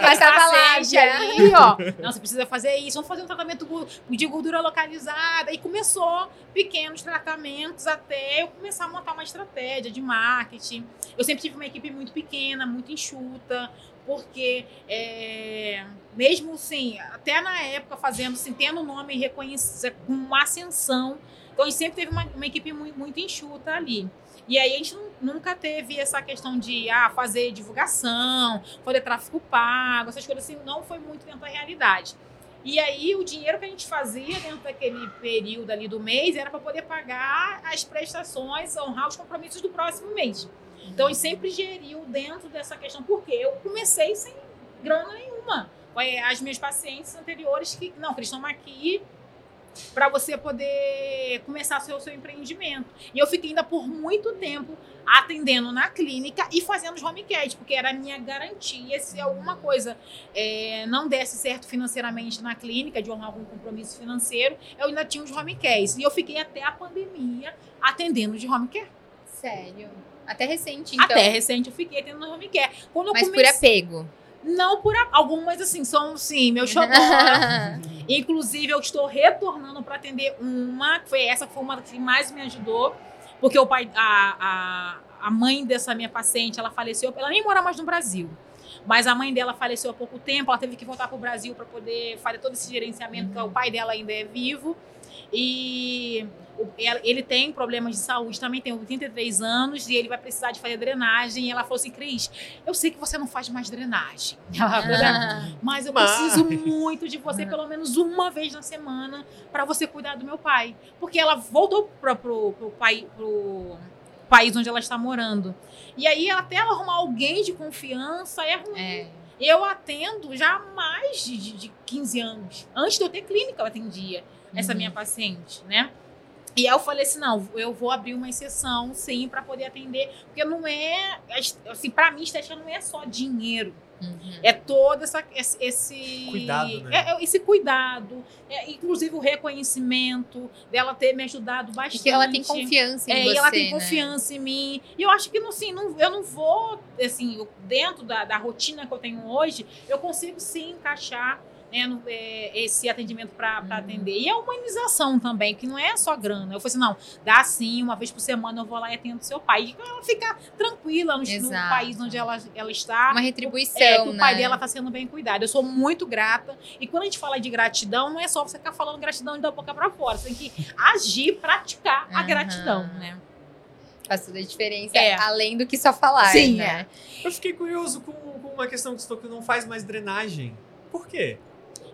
Passava lá, paciente já. ali, ó. Não, você precisa fazer isso, vamos fazer um tratamento de gordura localizada. E começou pequenos tratamentos até eu começar a montar uma estratégia de marketing. Eu sempre tive uma equipe muito pequena, muito enxuta, porque é, mesmo assim, até na época fazendo, assim, tendo o nome reconhecido, com uma ascensão, então a gente sempre teve uma, uma equipe muito, muito enxuta ali. E aí a gente nu- nunca teve essa questão de ah, fazer divulgação, fazer tráfego pago, essas coisas assim, não foi muito dentro da realidade. E aí o dinheiro que a gente fazia dentro daquele período ali do mês era para poder pagar as prestações, honrar os compromissos do próximo mês. Então a gente sempre geriu dentro dessa questão, porque eu comecei sem grana nenhuma. As minhas pacientes anteriores que, não, que eles estão aqui para você poder começar seu, seu empreendimento. E eu fiquei ainda por muito tempo atendendo na clínica e fazendo os home care, porque era a minha garantia se alguma coisa é, não desse certo financeiramente na clínica, de honrar algum compromisso financeiro, eu ainda tinha os home cares. E eu fiquei até a pandemia atendendo de home care. Sério. Até recente, então. Até recente eu fiquei atendendo home care. Quando eu Mas por comecei, apego. Não por a- algumas assim, são sim, meu xodó. Inclusive, eu estou retornando para atender uma, que foi essa que foi uma que mais me ajudou, porque o pai, a, a, a mãe dessa minha paciente, ela faleceu, ela nem mora mais no Brasil. Mas a mãe dela faleceu há pouco tempo, ela teve que voltar para o Brasil para poder fazer todo esse gerenciamento, porque o pai dela ainda é vivo. E ele tem problemas de saúde, também tem 83 anos, e ele vai precisar de fazer drenagem. E ela falou assim: Cris, eu sei que você não faz mais drenagem. Ela falou, Ah, mas eu Mas- preciso muito de você, pelo menos uma vez na semana, para você cuidar do meu pai. Porque ela voltou para pro, pro, pai, pro país onde ela está morando. E aí, até ela arrumar alguém de confiança, é ruim. é. Eu atendo já há mais de, de, de 15 anos. Antes de eu ter clínica, eu atendia essa Uhum. minha paciente, né? E aí eu falei assim, não, eu vou abrir uma exceção, sim, para poder atender, porque não é, assim, para mim estética não é só dinheiro. Uhum. É todo essa, esse, esse- Cuidado, né? é- é esse cuidado, é, inclusive o reconhecimento dela ter me ajudado bastante. Porque ela tem confiança em É, você, e ela tem né? confiança em mim. E eu acho que, assim, não, eu não vou, assim, eu- dentro da, da rotina que eu tenho hoje, eu consigo sim encaixar né, no- é, esse atendimento para Uhum. atender. E a humanização também, que não é só grana. Eu falei assim, não, dá sim, uma vez por semana eu vou lá e atendo seu pai. E ela fica tranquila no, no país onde ela, ela está. Uma retribuição, É, que o né? pai dela tá sendo bem cuidado. Eu sou muito grata. E quando a gente fala de gratidão, não é só você ficar falando gratidão da boca pra fora. Você tem que agir, praticar a Aham. gratidão, né? Faz toda a diferença, É. além do que só falar, Sim, né? Eu fiquei curioso com, com uma questão que você falou que não faz mais drenagem. Por quê?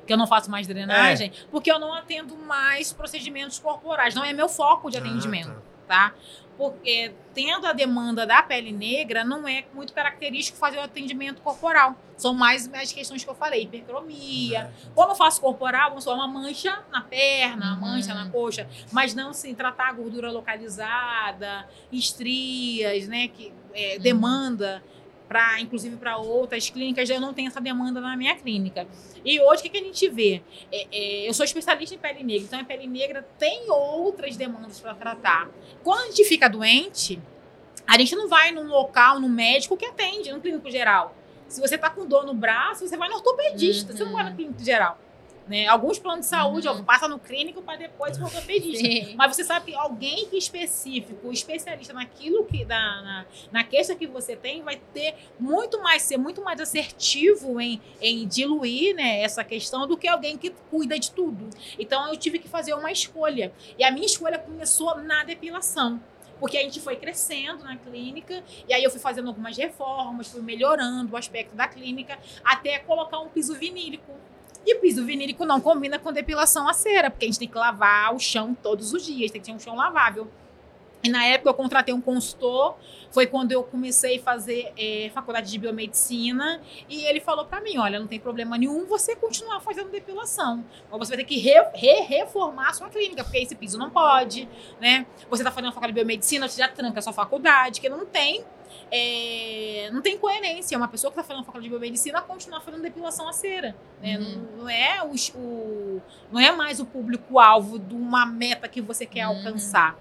Que eu não faço mais drenagem, porque eu não atendo mais procedimentos corporais. Não é meu foco de atendimento, Ah, tá? Porque tendo a demanda da pele negra, não é muito característico fazer o atendimento corporal. São mais as questões que eu falei, tá. hipercromia, Quando eu faço corporal, vamos supor, uma mancha na perna, uma Uhum. mancha na coxa, mas não assim, tratar a gordura localizada, estrias, né, que é, demanda. Para inclusive para outras clínicas, eu não tenho essa demanda na minha clínica. E hoje o que, que a gente vê? É, é, eu sou especialista em pele negra, então a pele negra tem outras demandas para tratar. Quando a gente fica doente, a gente não vai num local, no médico que atende, no clínico geral. Se você tá com dor no braço, você vai no ortopedista, uhum. você não vai no uhum. clínico geral. Né? Alguns planos de saúde, uhum. passa no clínico para depois para ortopedista. Sim. Mas você sabe que alguém específico, especialista naquilo que da, na, na queixa que você tem, vai ter muito mais, ser muito mais assertivo em, em diluir né, essa questão do que alguém que cuida de tudo. Então eu tive que fazer uma escolha. E a minha escolha começou na depilação porque a gente foi crescendo na clínica e aí eu fui fazendo algumas reformas, fui melhorando o aspecto da clínica até colocar um piso vinílico e o piso vinílico não combina com depilação a cera, porque a gente tem que lavar o chão todos os dias, tem que ter um chão lavável. E na época eu contratei um consultor, foi quando eu comecei a fazer é, faculdade de biomedicina, e ele falou para mim, olha, não tem problema nenhum você continuar fazendo depilação, mas você vai ter que re, re, reformar a sua clínica, porque esse piso não pode, né? Você tá fazendo faculdade de biomedicina, você já tranca a sua faculdade, que não tem é, não tem coerência. Uma pessoa que está fazendo faculdade de biomedicina continuar fazendo depilação a cera. Né? Uhum. Não, não, é o, o, não é mais o público-alvo de uma meta que você quer uhum. alcançar.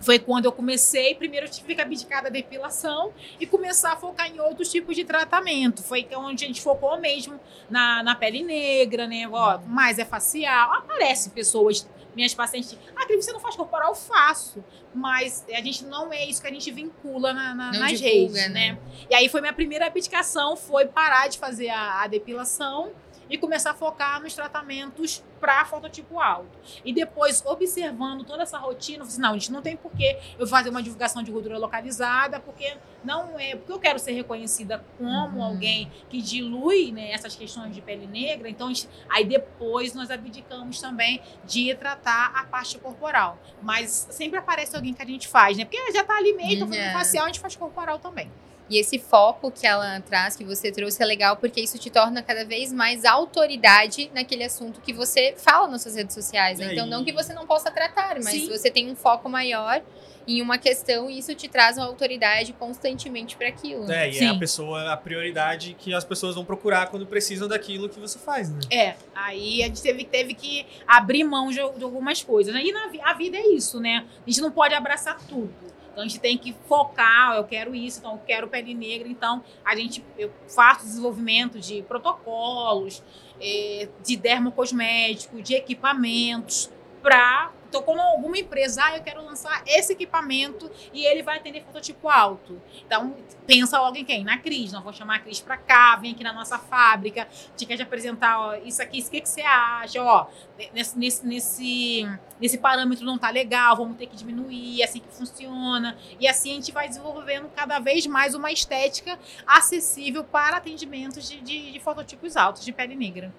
Foi quando eu comecei, primeiro eu tive que abdicar da depilação e começar a focar em outros tipos de tratamento. Foi onde a gente focou mesmo na, na pele negra, né? Ó, mais é facial. Aparece pessoas minhas pacientes, ah, que você não faz corporal? Eu faço. Mas a gente não é isso que a gente vincula na, na, nas divulga, redes, né? né? E aí foi minha primeira abdicação, foi parar de fazer a, a depilação e começar a focar nos tratamentos para fototipo alto. E depois, observando toda essa rotina, eu assim, não, a gente não tem porquê eu fazer uma divulgação de gordura localizada, porque não é, porque eu quero ser reconhecida como uhum. alguém que dilui né, essas questões de pele negra, então gente, aí depois nós abdicamos também de tratar a parte corporal. Mas sempre aparece alguém que a gente faz, né? Porque já tá ali meio, tá fazendo facial, a gente faz corporal também. E esse foco que ela traz, que você trouxe, é legal porque isso te torna cada vez mais autoridade naquele assunto que você fala nas suas redes sociais. Né? Então, não que você não possa tratar, mas Sim. você tem um foco maior em uma questão e isso te traz uma autoridade constantemente para aquilo. É, e Sim. é a pessoa, a prioridade que as pessoas vão procurar quando precisam daquilo que você faz, né? É, aí a gente teve, teve que abrir mão de, de algumas coisas. Né? E na, a vida é isso, né? A gente não pode abraçar tudo. Então a gente tem que focar, eu quero isso, então eu quero pele negra, então a gente eu faço desenvolvimento de protocolos, é, de dermocosmético, de equipamentos para então, quando alguma empresa, ah, eu quero lançar esse equipamento e ele vai atender fototipo alto. Então, pensa logo em quem? Na Cris. Nós vamos chamar a Cris para cá, vem aqui na nossa fábrica, te quer te apresentar ó, isso aqui, o que, que você acha? Ó, nesse, nesse, nesse, nesse parâmetro não tá legal, vamos ter que diminuir, é assim que funciona. E assim a gente vai desenvolvendo cada vez mais uma estética acessível para atendimentos de, de, de fototipos altos de pele negra.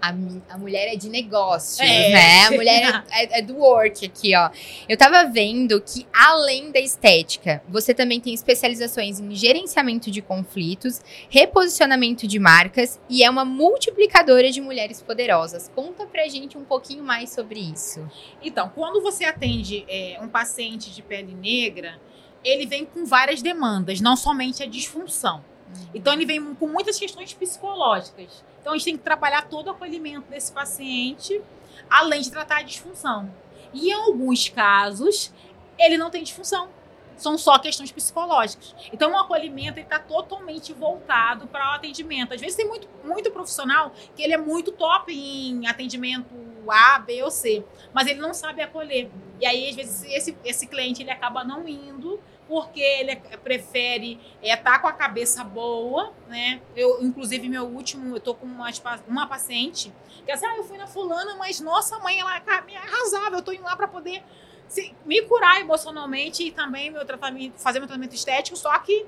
A, a mulher é de negócios, é. né? A mulher é, é, é, do work aqui, ó. Eu tava vendo que, além da estética, você também tem especializações em gerenciamento de conflitos, reposicionamento de marcas e é uma multiplicadora de mulheres poderosas. Conta pra gente um pouquinho mais sobre isso. Então, quando você atende é, um paciente de pele negra, ele vem com várias demandas, não somente a disfunção. Uhum. Então, ele vem com muitas questões psicológicas. Então a gente tem que trabalhar todo o acolhimento desse paciente, além de tratar a disfunção. E em alguns casos, ele não tem disfunção. São só questões psicológicas. Então, o acolhimento está totalmente voltado para o atendimento. Às vezes, tem muito, muito profissional que ele é muito top em atendimento A, B ou C, mas ele não sabe acolher. E aí, às vezes, esse, esse cliente ele acaba não indo porque ele é, prefere estar é, tá com a cabeça boa, né? Eu, inclusive, meu último, eu tô com uma, uma paciente que assim, ah, eu fui na fulana, mas nossa mãe, ela me arrasava, eu tô indo lá para poder se, me curar emocionalmente e também meu tratamento, fazer meu tratamento estético, só que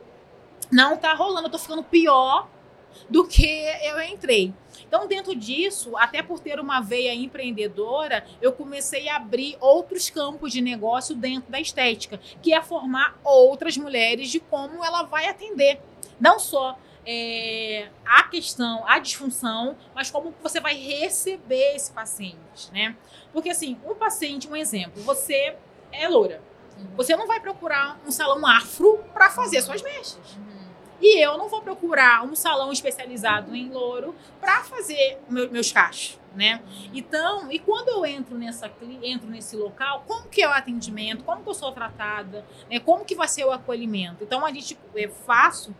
não tá rolando, eu tô ficando pior do que eu entrei. Então, dentro disso, até por ter uma veia empreendedora, eu comecei a abrir outros campos de negócio dentro da estética, que é formar outras mulheres de como ela vai atender. Não só é, a questão, a disfunção, mas como você vai receber esse paciente, né? Porque assim, um paciente, um exemplo, você é loura. Você não vai procurar um salão afro para fazer suas mechas. E eu não vou procurar um salão especializado em louro para fazer meu, meus cachos, né? Então, e quando eu entro nessa entro nesse local, como que é o atendimento? Como que eu sou tratada? Né? Como que vai ser o acolhimento? Então, a gente faço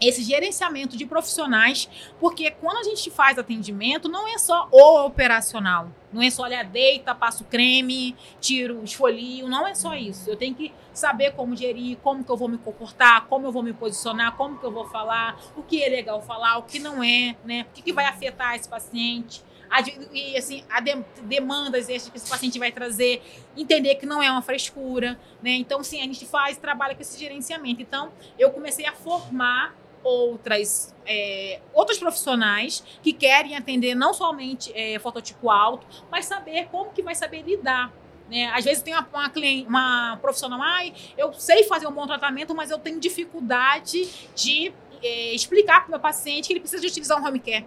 esse gerenciamento de profissionais, porque quando a gente faz atendimento, não é só o operacional. Não é só, olha, deita, passo creme, tiro, esfolio, não é só isso. Eu tenho que saber como gerir, como que eu vou me comportar, como eu vou me posicionar, como que eu vou falar, o que é legal falar, o que não é, né? O que, que vai afetar esse paciente. A, e assim, a de, demandas que esse paciente vai trazer, entender que não é uma frescura, né? Então, sim, a gente faz, trabalha com esse gerenciamento. Então, eu comecei a formar outras é, outros profissionais que querem atender não somente é, fototipo alto, mas saber como que vai saber lidar. Né? Às vezes tem uma, uma, cliente, uma profissional, ai, eu sei fazer um bom tratamento, mas eu tenho dificuldade de é, explicar para o meu paciente que ele precisa de utilizar um home care.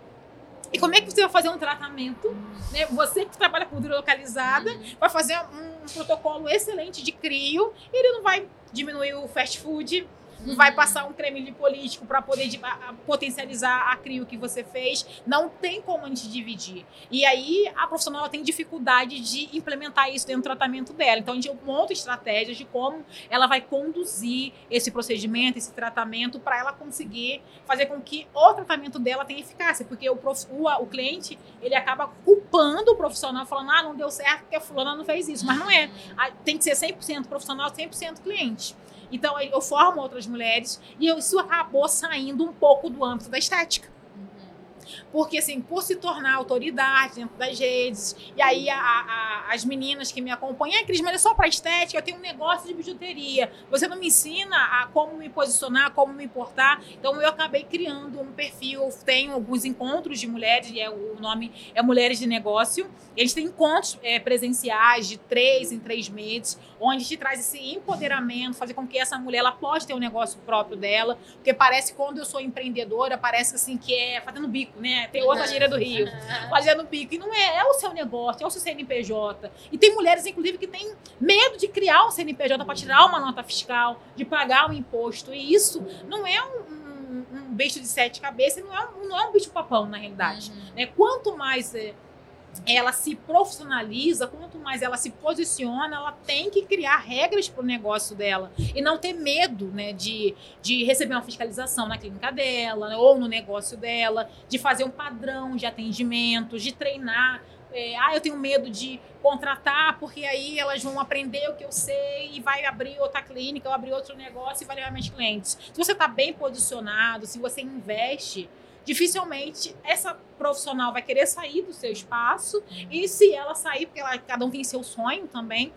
E como é que você vai fazer um tratamento? Né? Você que trabalha com gordura localizada uhum. vai fazer um protocolo excelente de crio, e ele não vai diminuir o fast food, não vai passar um creme lipolítico para poder potencializar a crio que você fez. Não tem como a gente dividir. E aí a profissional tem dificuldade de implementar isso dentro do tratamento dela. Então a gente monta estratégias de como ela vai conduzir esse procedimento, esse tratamento, para ela conseguir fazer com que o tratamento dela tenha eficácia. Porque o, prof, o, o cliente ele acaba culpando o profissional, falando: ah, não deu certo porque a fulana não fez isso. Mas não é. Tem que ser 100% profissional, 100% cliente. Então eu formo outras mulheres e isso acabou saindo um pouco do âmbito da estética. Porque, assim, por se tornar autoridade dentro das redes, e aí a, a, as meninas que me acompanham, ah, Cris, mas é só para estética, eu tenho um negócio de bijuteria. Você não me ensina a como me posicionar, como me importar. Então, eu acabei criando um perfil, tenho alguns encontros de mulheres, e é, o nome é Mulheres de Negócio. Eles têm encontros é, presenciais de três em três meses, onde gente traz esse empoderamento, fazer com que essa mulher ela pode ter um negócio próprio dela, porque parece quando eu sou empreendedora, parece assim que é fazendo bico, né? Tem outra gíria do Rio, fazendo bico. E não é, é o seu negócio, é o seu CNPJ. E tem mulheres, inclusive, que têm medo de criar um CNPJ para tirar uma nota fiscal, de pagar um imposto. E isso não é um, um, um bicho de sete cabeças, não é um, não é um bicho papão, na realidade. Uhum. Né? Quanto mais. É, ela se profissionaliza, quanto mais ela se posiciona, ela tem que criar regras para o negócio dela e não ter medo né, de, de receber uma fiscalização na clínica dela né, ou no negócio dela, de fazer um padrão de atendimento, de treinar. É, ah, eu tenho medo de contratar porque aí elas vão aprender o que eu sei e vai abrir outra clínica ou abrir outro negócio e vai levar meus clientes. Se você está bem posicionado, se você investe dificilmente essa profissional vai querer sair do seu espaço e se ela sair, porque ela, cada um tem seu sonho também,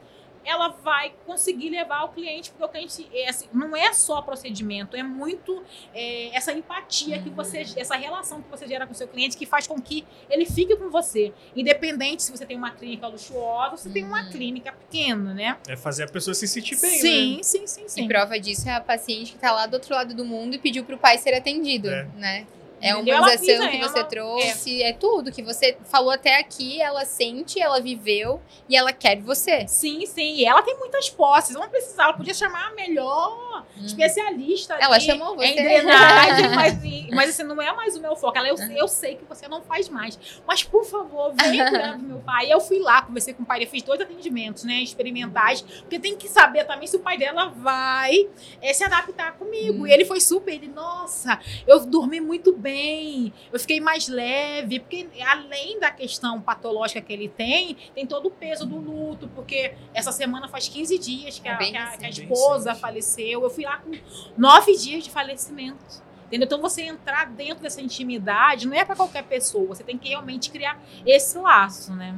ela vai conseguir levar o cliente, porque o cliente é assim, não é só procedimento, é muito é, essa empatia que você, uhum. essa relação que você gera com o seu cliente que faz com que ele fique com você. Independente se você tem uma clínica luxuosa, você tem uma uhum. clínica pequena, né? É fazer a pessoa se sentir bem, sim, né? Sim, sim, sim. E prova disso é a paciente que está lá do outro lado do mundo e pediu para o pai ser atendido, é. né? É uma humanização que você ela, trouxe, é. é. tudo que você falou até aqui, ela sente, ela viveu e ela quer você. Sim, sim. E ela tem muitas posses. Não precisava, ela podia chamar a melhor hum. especialista. Ela chamou você. Em drenagem, mas, mas assim, não é mais o meu foco. Ela, eu, eu sei que você não faz mais. Mas, por favor, vem cuidar do meu pai. Eu fui lá, conversei com o pai dele, fiz dois atendimentos, né? Experimentais. Porque tem que saber também se o pai dela vai é, se adaptar comigo. Hum. E ele foi super, ele, nossa, eu dormi muito bem bem, eu fiquei mais leve, porque além da questão patológica que ele tem, tem todo o peso do luto, porque essa semana faz 15 dias que, a, que a, que a esposa faleceu. Eu fui lá com nove dias de falecimento. Entendeu? Então, você entrar dentro dessa intimidade não é para qualquer pessoa. Você tem que realmente criar esse laço, né?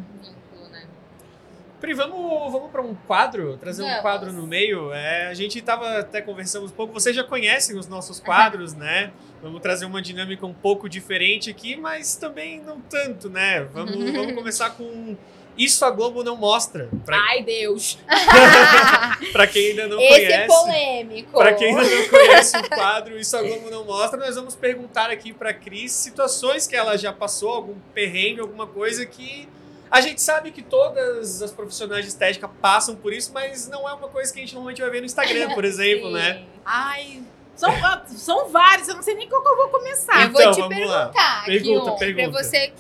Pri, vamos, vamos para um quadro, trazer vamos. um quadro no meio. É, a gente estava até conversando um pouco, vocês já conhecem os nossos quadros, né? Vamos trazer uma dinâmica um pouco diferente aqui, mas também não tanto, né? Vamos, vamos começar com isso a Globo não mostra. Pra... Ai, Deus! para quem ainda não Esse conhece. Esse é polêmico. Para quem ainda não conhece o quadro Isso a Globo não mostra, nós vamos perguntar aqui para Cris situações que ela já passou, algum perrengue, alguma coisa que a gente sabe que todas as profissionais de estética passam por isso, mas não é uma coisa que a gente normalmente vai ver no Instagram, por exemplo, né? Ai, São, são vários, eu não sei nem qual que eu vou começar. Eu vou Então, te vamos lá. perguntar aqui, Pergunta, pergunta. pra você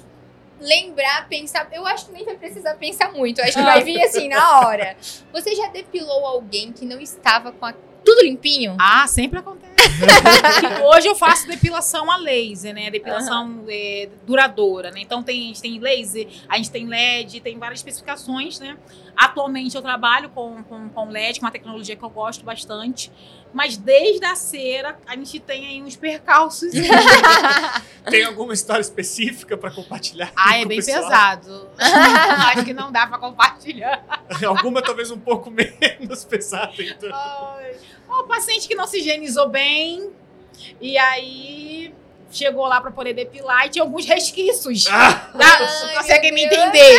lembrar, pensar. Eu acho que nem vai precisar pensar muito. Acho que Ah. vai vir assim na hora. Você já depilou alguém que não estava com a- tudo limpinho? Ah, sempre acontece. Que Hoje eu faço depilação a laser, né? Depilação é, duradoura, né? Então tem, a gente tem laser, a gente tem LED, tem várias especificações, né? Atualmente eu trabalho com, com, com LED, com uma tecnologia que eu gosto bastante. Mas desde a cera, a gente tem aí uns percalços. Tem alguma história específica pra compartilhar? ah, é com bem pessoal? pesado. Acho que não dá pra compartilhar. Alguma talvez um pouco menos pesada. Então. Ai. O paciente que não se higienizou bem, e aí chegou lá pra poder depilar e tinha alguns resquícios. Ah, Dá- Ai, consegue me entender?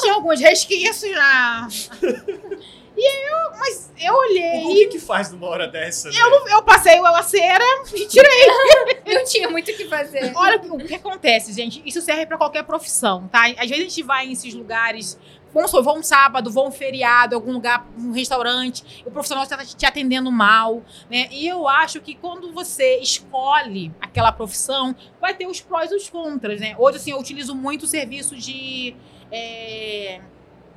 Tinha alguns resquícios na. E eu, mas eu o olhei, que que faz numa hora dessa? né? eu passei a cera e tirei. Não tinha muito o que fazer. Olha o que acontece, gente. Isso serve pra qualquer profissão, tá? Às vezes a gente vai em esses lugares. Vamos supor, vou um sábado, vou um feriado, algum lugar, um restaurante, o profissional está te atendendo mal, né? E eu acho que quando você escolhe aquela profissão, vai ter os prós e os contras, né? Hoje, assim, eu utilizo muito o serviço de. é,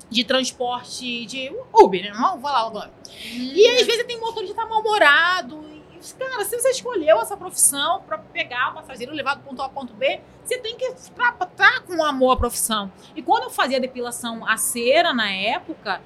de transporte de Uber, né? Vamos falar agora. E às vezes tem motorista mal-humorado. Cara, se você escolheu essa profissão pra pegar o passageiro levar do ponto A ao ponto B, você tem que estar tá com amor à profissão. E quando eu fazia depilação a cera na época,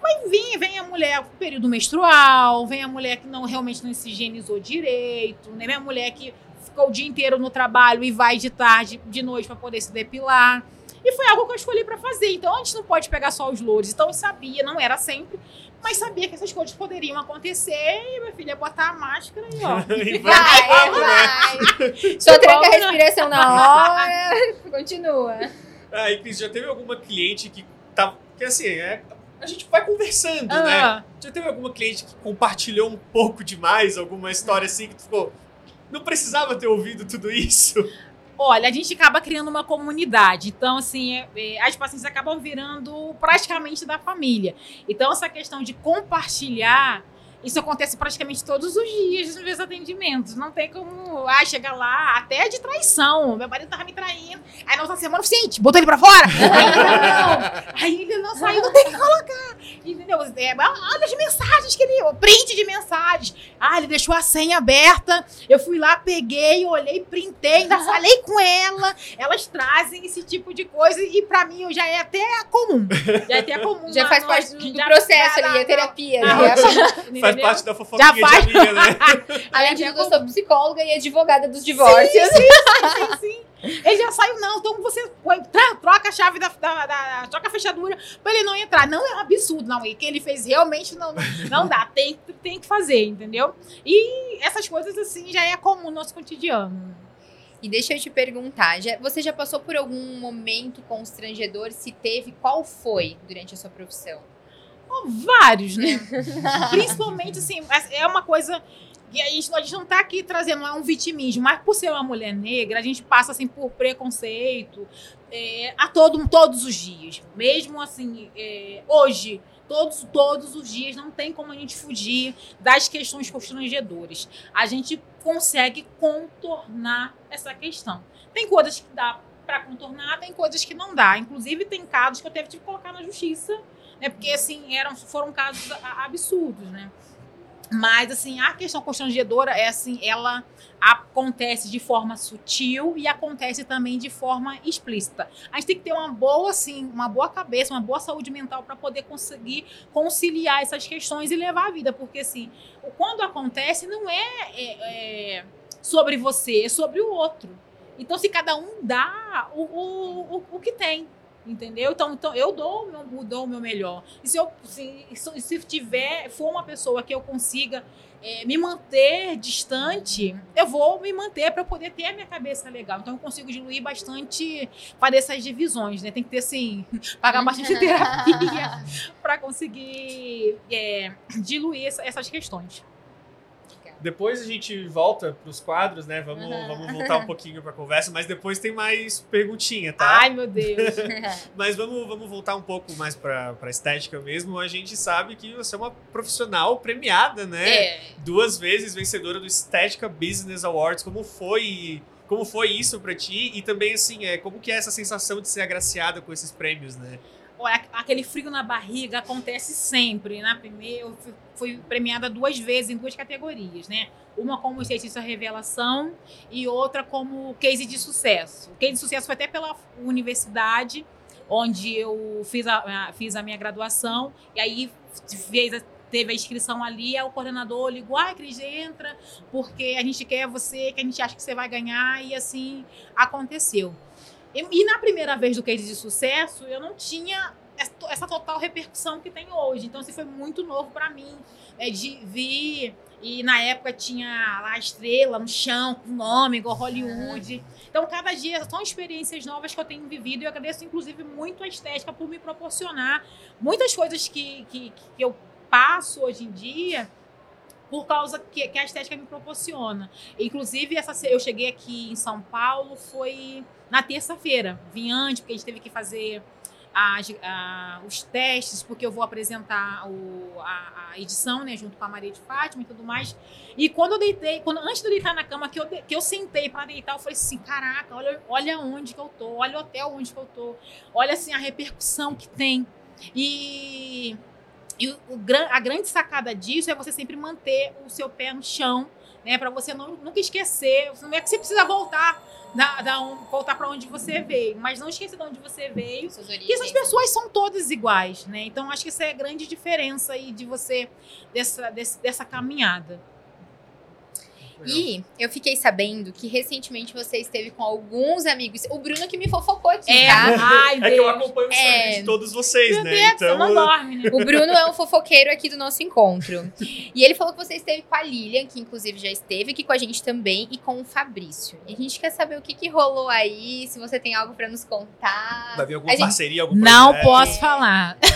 vai vir, vem a mulher com período menstrual, vem a mulher que não realmente não se higienizou direito, né? Vem a mulher que ficou o dia inteiro no trabalho e vai de tarde, de noite para poder se depilar. E foi algo que eu escolhi para fazer. Então a gente não pode pegar só os louros. Então eu sabia, não era sempre, mas sabia que essas coisas poderiam acontecer. E minha filha ia botar a máscara e ó. E Vai, né? vai. Só tranca a né? respiração na hora. Continua. Ah, e Cris, já teve alguma cliente que tá. Que assim, é, a gente vai conversando, né? Ah, Já teve alguma cliente que compartilhou um pouco demais, alguma história assim que tu ficou. Não precisava ter ouvido tudo isso. Olha, a gente acaba criando uma comunidade. Então, assim, é- é, as pacientes acabam virando praticamente da família. Então, essa questão de compartilhar, isso acontece praticamente todos os dias nos meus atendimentos. Não tem como, ah, chegar lá, até de traição. Meu marido tava me traindo. Aí na outra semana, gente, botou ele pra fora. Aí, ele não saiu, não tem que colocar. Entendeu? É, olha as mensagens que ele. O print de mensagens. Ah, ele deixou a senha aberta. Eu fui lá, peguei, olhei, printei, ainda falei com ela. Elas trazem esse tipo de coisa e pra mim já é até comum. Já é até comum. Já faz parte do, do processo ali, a terapia. Ah, né? Faz parte da fofoquinha Já faz. de amiga, né? Além de Já tudo, eu sou psicóloga e advogada dos divórcios. sim, sim. Ele já saiu, não. Então você troca a chave da, da- da- Troca a fechadura pra ele não entrar. Não é um absurdo, não. E que ele fez realmente não, não, não dá. Tem, tem que fazer, entendeu? E essas coisas, assim, já é comum no nosso cotidiano. E deixa eu te perguntar, já- você já passou por algum momento constrangedor? Se teve, qual foi durante a sua profissão? Vários, né? Principalmente, assim, é uma coisa. que a gente, a gente não tá aqui trazendo é um vitimismo, mas por ser uma mulher negra, a gente passa assim por preconceito é, a todo, todos os dias. Mesmo assim, é, hoje, todos, todos os dias, não tem como a gente fugir das questões constrangedoras. A gente consegue contornar essa questão. Tem coisas que dá para contornar, tem coisas que não dá. Inclusive, tem casos que eu teve que colocar na justiça né? Porque assim, eram, foram casos absurdos, né? Mas assim, a questão constrangedora é assim, ela acontece de forma sutil e acontece também de forma explícita. A gente tem que ter uma boa assim, uma boa cabeça, uma boa saúde mental para poder conseguir conciliar essas questões e levar a vida, porque assim, quando acontece não é, é- é sobre você, é sobre o outro. Então, se cada um dá o, o, o, o que tem, Entendeu? Então, então eu dou o meu, dou o meu melhor. E se eu se, se- tiver, for uma pessoa que eu consiga é, me manter distante, eu vou me manter para poder ter a minha cabeça legal. Então eu consigo diluir bastante, fazer essas divisões, né? Tem que ter assim, pagar bastante terapia para conseguir é, diluir essa- essas questões. Depois a gente volta pros quadros, né? Vamos, vamos voltar um pouquinho pra conversa, mas depois tem mais perguntinha, tá? Ai, meu Deus. Mas vamos, vamos voltar um pouco mais pra, pra estética mesmo. A gente sabe que você é uma profissional premiada, né? É. Duas vezes vencedora do Estética Business Awards. Como foi, como foi isso pra ti? E também, assim, é, como que é essa sensação de ser agraciada com esses prêmios, né? Olha, aquele frio na barriga acontece sempre. Na primeira, eu fui- premiada duas vezes em duas categorias, né? Uma como cientista revelação e outra como case de sucesso. O case de sucesso foi até pela universidade, onde eu fiz a, a- fiz a minha graduação, e aí fez a- teve a inscrição ali, aí o coordenador ligou, ah, Cris, entra, porque a gente quer você, que a gente acha que você vai ganhar, e assim aconteceu. E, e na primeira vez do case de sucesso, eu não tinha essa, total repercussão que tem hoje. Então, assim, foi muito novo para mim. É, de vir. E na época tinha lá a estrela no chão, com nome, igual Hollywood. Então, cada dia são experiências novas que eu tenho vivido. E eu agradeço, inclusive, muito a estética por me proporcionar muitas coisas que, que, que eu passo hoje em dia por causa que, que a estética me proporciona. Inclusive, essa, eu cheguei aqui em São Paulo, foi na terça-feira. Vim antes, porque a gente teve que fazer as- a- os testes, porque eu vou apresentar o- a, a edição, né, junto com a Maria de Fátima e tudo mais. E quando eu deitei, quando, antes de eu deitar na cama, que eu, que eu sentei para deitar, eu falei assim: caraca, olha, olha onde que eu tô, olha o hotel onde que eu tô, olha assim a repercussão que tem. E, e o, o a grande sacada disso é você sempre manter o seu pé no chão, né, para você não, nunca esquecer. Não é que você precisa voltar da, da um- voltar para onde você veio, mas não esquecer de onde você veio. E essas pessoas são todas iguais, né? Então acho que essa é a grande diferença aí de você dessa, desse- dessa caminhada. E eu fiquei sabendo que recentemente você esteve com alguns amigos. O Bruno que me fofocou aqui, É, tá? ai, É que eu acompanho o É. Instagram de todos vocês, Meu né? Deus, então, não dorme, né? O Bruno é um fofoqueiro aqui do nosso encontro. E ele falou que você esteve com a Lilian, que inclusive já esteve aqui com a gente também, e com o Fabrício. E a gente quer saber o que, que rolou aí, se você tem algo pra nos contar. vai vir alguma A gente- parceria, algum Não projeto? posso falar.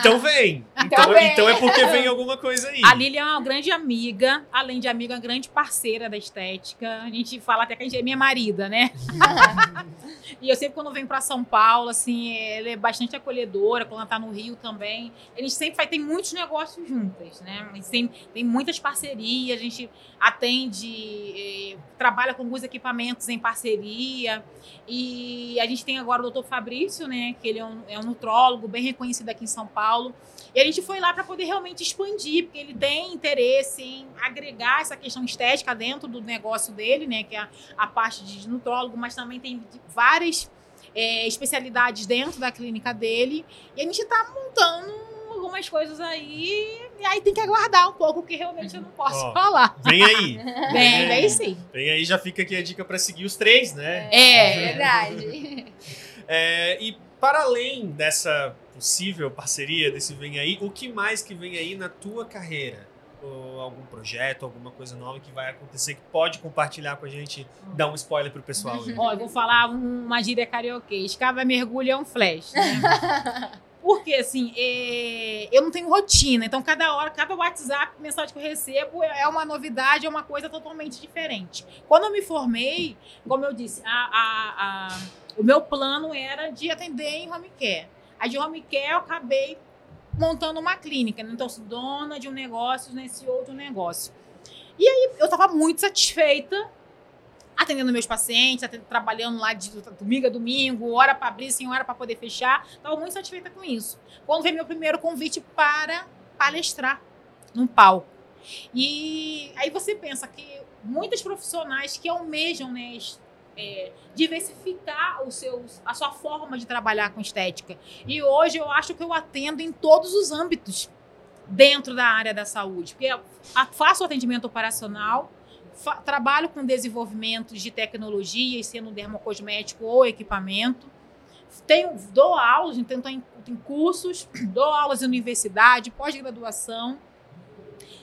Então vem. Então Então, vem. então é porque vem alguma coisa aí. A Lilian é uma grande amiga, além de amiga, uma grande parceira da estética. A gente fala até que a gente é minha marida, né? E eu sempre, quando venho pra São Paulo, assim, ela é bastante acolhedora, quando ela tá no Rio também. A gente sempre vai, tem muitos negócios juntas, né? Tem, tem muitas parcerias, a gente atende, eh, trabalha com alguns equipamentos em parceria. E a gente tem agora o doutor Fabrício, né? Que ele é um, é um nutrólogo bem reconhecido aqui em São Paulo. E a gente foi lá para poder realmente expandir, porque ele tem interesse em agregar essa questão estética dentro do negócio dele, né? Que é a, a parte de nutrólogo, mas também tem várias é, especialidades dentro da clínica dele. E a gente está montando algumas coisas aí, e aí tem que aguardar um pouco, porque realmente eu não posso Ó. falar. Vem aí. Bem, bem sim. Vem aí, já fica aqui a dica pra seguir os três, né? É verdade. É, e para além dessa possível parceria, desse vem aí, o que mais que vem aí na tua carreira? Ou algum projeto, alguma coisa nova que vai acontecer que pode compartilhar com a gente, dar um spoiler pro pessoal aí. Ó, eu vou falar uma gíria carioquês. Cada mergulho é um flash, né? Porque, assim, é, eu não tenho rotina. Então, cada hora, cada WhatsApp, mensagem que eu recebo é uma novidade, é uma coisa totalmente diferente. Quando eu me formei, como eu disse, a- a- a- o meu plano era de atender em home care. Aí, de home care, eu acabei montando uma clínica. né? Então, sou dona de um negócio nesse outro negócio. E aí, eu estava muito satisfeita atendendo meus pacientes, atend- trabalhando lá de domingo a domingo, hora para abrir, sem hora para poder fechar. Estava muito satisfeita com isso. Quando veio meu primeiro convite para palestrar num palco. E aí você pensa que muitos profissionais que almejam né, é, diversificar os seus, a sua forma de trabalhar com estética. E hoje eu acho que eu atendo em todos os âmbitos dentro da área da saúde. Porque faço atendimento operacional, trabalho com desenvolvimento de tecnologias, sendo dermocosmético ou equipamento. Tenho, dou aulas, então em, em cursos, dou aulas em universidade, pós-graduação.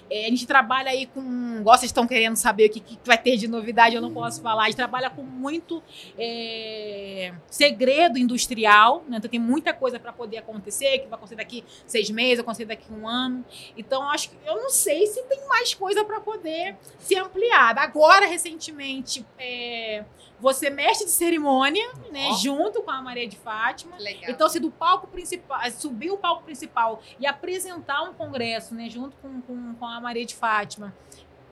É, a gente trabalha aí com. Vocês estão querendo saber o que, que, vai ter de novidade, eu não posso falar. A gente trabalha com muito é, segredo industrial, né? Então tem muita coisa para poder acontecer, que vai acontecer daqui seis meses, vai acontecer daqui um ano. Então, acho que eu não sei se tem mais coisa para poder ser ampliada. Agora, recentemente, é, você mestre de cerimônia, oh. né? Junto com a Maria de Fátima. Legal. Então, se do palco principal, subir o palco principal e apresentar um congresso, né? Junto com, com, com a Maria de Fátima.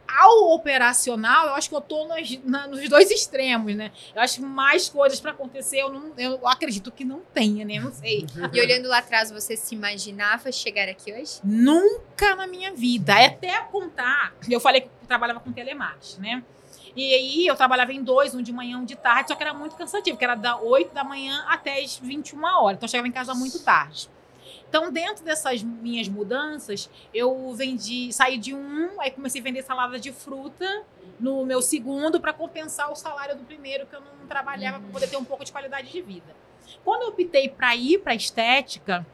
Ao operacional, eu acho que eu tô nos, nos dois extremos, né? Eu acho que mais coisas para acontecer, eu, não, eu acredito que não tenha, né? Não sei. E olhando lá atrás, você se imaginava chegar aqui hoje? Nunca na minha vida. É até contar. Eu falei que eu trabalhava com telemarketing, né? E aí eu trabalhava em dois, um de manhã, um de tarde, só que era muito cansativo, que era da 8 da manhã até as 21 horas. Então eu chegava em casa muito tarde. Então, dentro dessas minhas mudanças, eu vendi, saí de um, aí comecei a vender salada de fruta no meu segundo para compensar o salário do primeiro que eu não trabalhava para poder ter um pouco de qualidade de vida. Quando eu optei para ir para estética,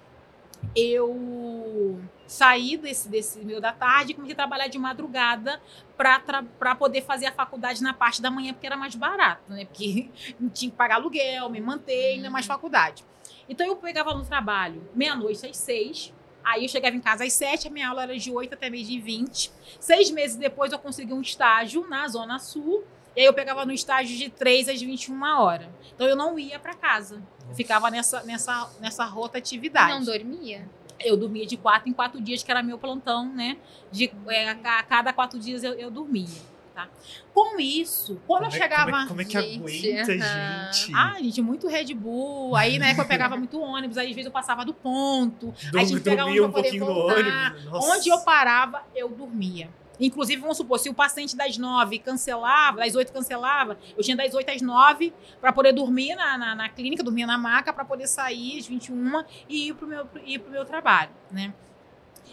eu saí desse, desse meio da tarde e comecei a trabalhar de madrugada para poder fazer a faculdade na parte da manhã, porque era mais barato, né? Porque não tinha que pagar aluguel, me manter, ainda mais faculdade. Então eu pegava no trabalho meia-noite às seis, aí eu chegava em casa às sete, a minha aula era de oito até meio de vinte. Seis meses depois eu consegui um estágio na Zona Sul, e aí eu pegava no estágio de três às vinte e uma horas. Então eu não ia para casa. Eu ficava nessa, nessa, nessa rotatividade. Não dormia? Eu dormia de quatro em quatro dias, que era meu plantão, né? De, é, a cada quatro dias eu, eu dormia. Tá? Com isso, quando como eu chegava. É, como, é, como é que gente, aguenta, uh-huh. gente? Ah, gente, muito Red Bull. Aí, na época, eu pegava muito ônibus, aí às vezes eu passava do ponto. aí a gente pegava um pouquinho voltar. no ônibus. Nossa. Onde eu parava, eu dormia. Inclusive, vamos supor, se o paciente das nove cancelava, das oito cancelava, eu tinha das oito às nove para poder dormir na, na, na, clínica, dormir na maca, para poder sair às 21 e ir para o meu, ir pro meu trabalho, né?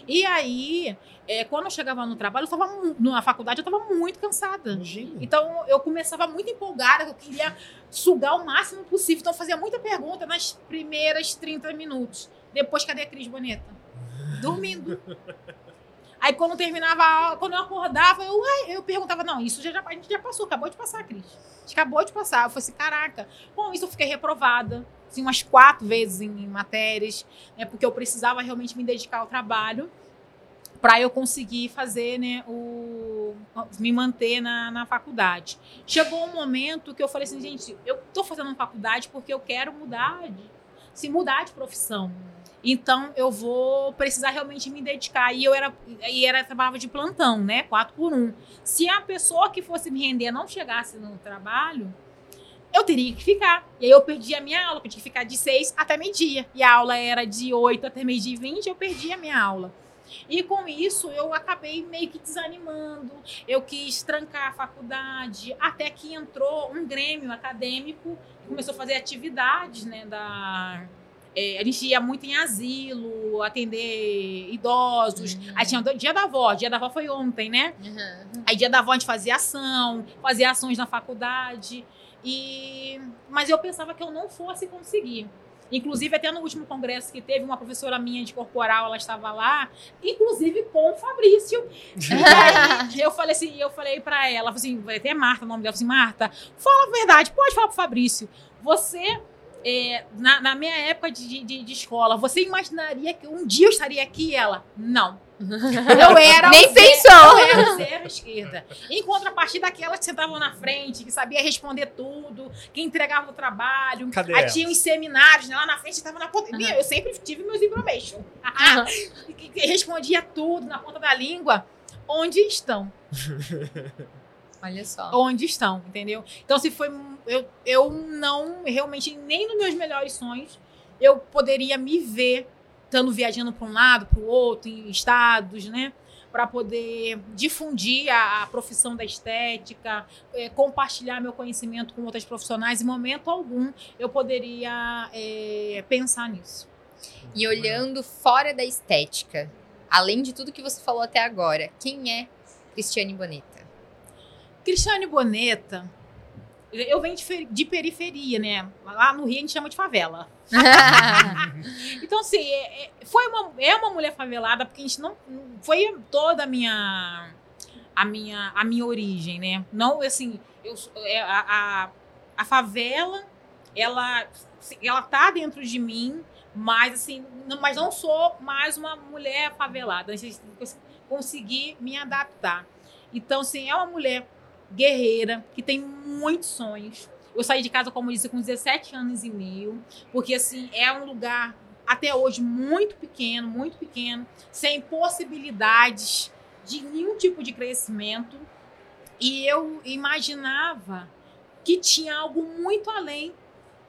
E aí, é, quando eu chegava no trabalho, eu tava, na faculdade, eu estava muito cansada. Imagina. Então, eu começava muito empolgada, eu queria sugar o máximo possível. Então, eu fazia muita pergunta nas primeiras 30 minutos. Depois, cadê a Cris Boneta? Dormindo. Aí quando terminava a aula, quando eu acordava, eu, eu perguntava, não, isso já, a gente já passou, acabou de passar, Cris. A gente acabou de passar. Eu falei assim, caraca. Com isso eu fiquei reprovada, assim, umas quatro vezes em, matérias, né, porque eu precisava realmente me dedicar ao trabalho para eu conseguir fazer, né, o, me manter na, na faculdade. Chegou um momento que eu falei assim, gente, eu tô fazendo faculdade porque eu quero mudar, de, se mudar de profissão. Então eu vou precisar realmente me dedicar. E eu era, e era trabalhava de plantão, né? Quatro por um. Se a pessoa que fosse me render não chegasse no trabalho, eu teria que ficar. E aí eu perdi a minha aula, eu tinha que ficar de seis até meio-dia. E a aula era de oito até meio-dia e vinte, eu perdi a minha aula. E com isso eu acabei meio que desanimando. Eu quis trancar a faculdade, até que entrou um grêmio acadêmico começou a fazer atividades, né, da é, a gente ia muito em asilo, atender idosos. Uhum. Aí tinha o dia da avó, dia da avó foi ontem, né? Uhum. Aí dia da avó a gente fazia ação, fazia ações na faculdade. E... Mas eu pensava que eu não fosse conseguir. Inclusive, até no último congresso que teve, uma professora minha de corporal, ela estava lá, inclusive com o Fabrício. aí, eu falei assim, eu falei para ela, assim, até Marta o nome dela, assim, Marta, fala a verdade, pode falar pro Fabrício. Você é, na, na, minha época de, de, de, escola, você imaginaria que um dia eu estaria aqui e ela? Não. Eu era Nem pensou. Era zero esquerda. Em contrapartida daquelas que sentavam na frente, que sabia responder tudo, que entregava o trabalho. Cadê Aí tinha os seminários, né, lá na frente estava na ponta. Uhum. Eu sempre tive meus information. Uhum. que, que respondia tudo na ponta da língua. Onde estão? Olha só. Onde estão, entendeu? Então, se foi. Eu, eu não, realmente, nem nos meus melhores sonhos, eu poderia me ver estando viajando para um lado, para o outro, em estados, né? Para poder difundir a, a, profissão da estética, é, compartilhar meu conhecimento com outras profissionais. Em momento algum, eu poderia é, pensar nisso. E olhando fora da estética, além de tudo que você falou até agora, quem é Cristiane Boneta? Cristiane Boneta Eu venho de, de periferia, né? Lá no Rio a gente chama de favela. Então, assim, é, é- foi uma, é uma mulher favelada, porque a gente não. Foi toda a minha. A minha, a minha origem, né? Não, assim, eu, é, a, a, a favela, ela, ela tá dentro de mim, mas, assim, não, mas não sou mais uma mulher favelada. A gente conseguir me adaptar. Então, assim, é uma mulher guerreira, que tem muitos sonhos. Eu saí de casa, como eu disse, com 17 anos e meio, porque, assim, é um lugar até hoje muito pequeno, muito pequeno, sem possibilidades de nenhum tipo de crescimento. E eu imaginava que tinha algo muito além,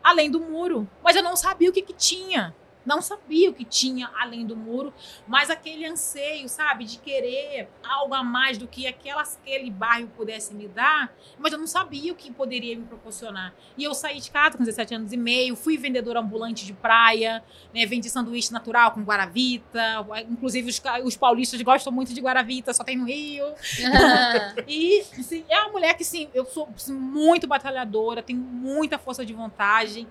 além do muro, mas eu não sabia o que, que tinha. Não sabia o que tinha além do muro, mas aquele anseio, sabe, de querer algo a mais do que aquela, aquele bairro pudesse me dar, mas eu não sabia o que poderia me proporcionar. E eu saí de casa com 17 anos e meio, fui vendedora ambulante de praia, né, vendi sanduíche natural com guaravita, inclusive os, os paulistas gostam muito de guaravita, só tem no Rio. E assim, é uma mulher que, sim, eu sou assim, muito batalhadora, tenho muita força de vontade.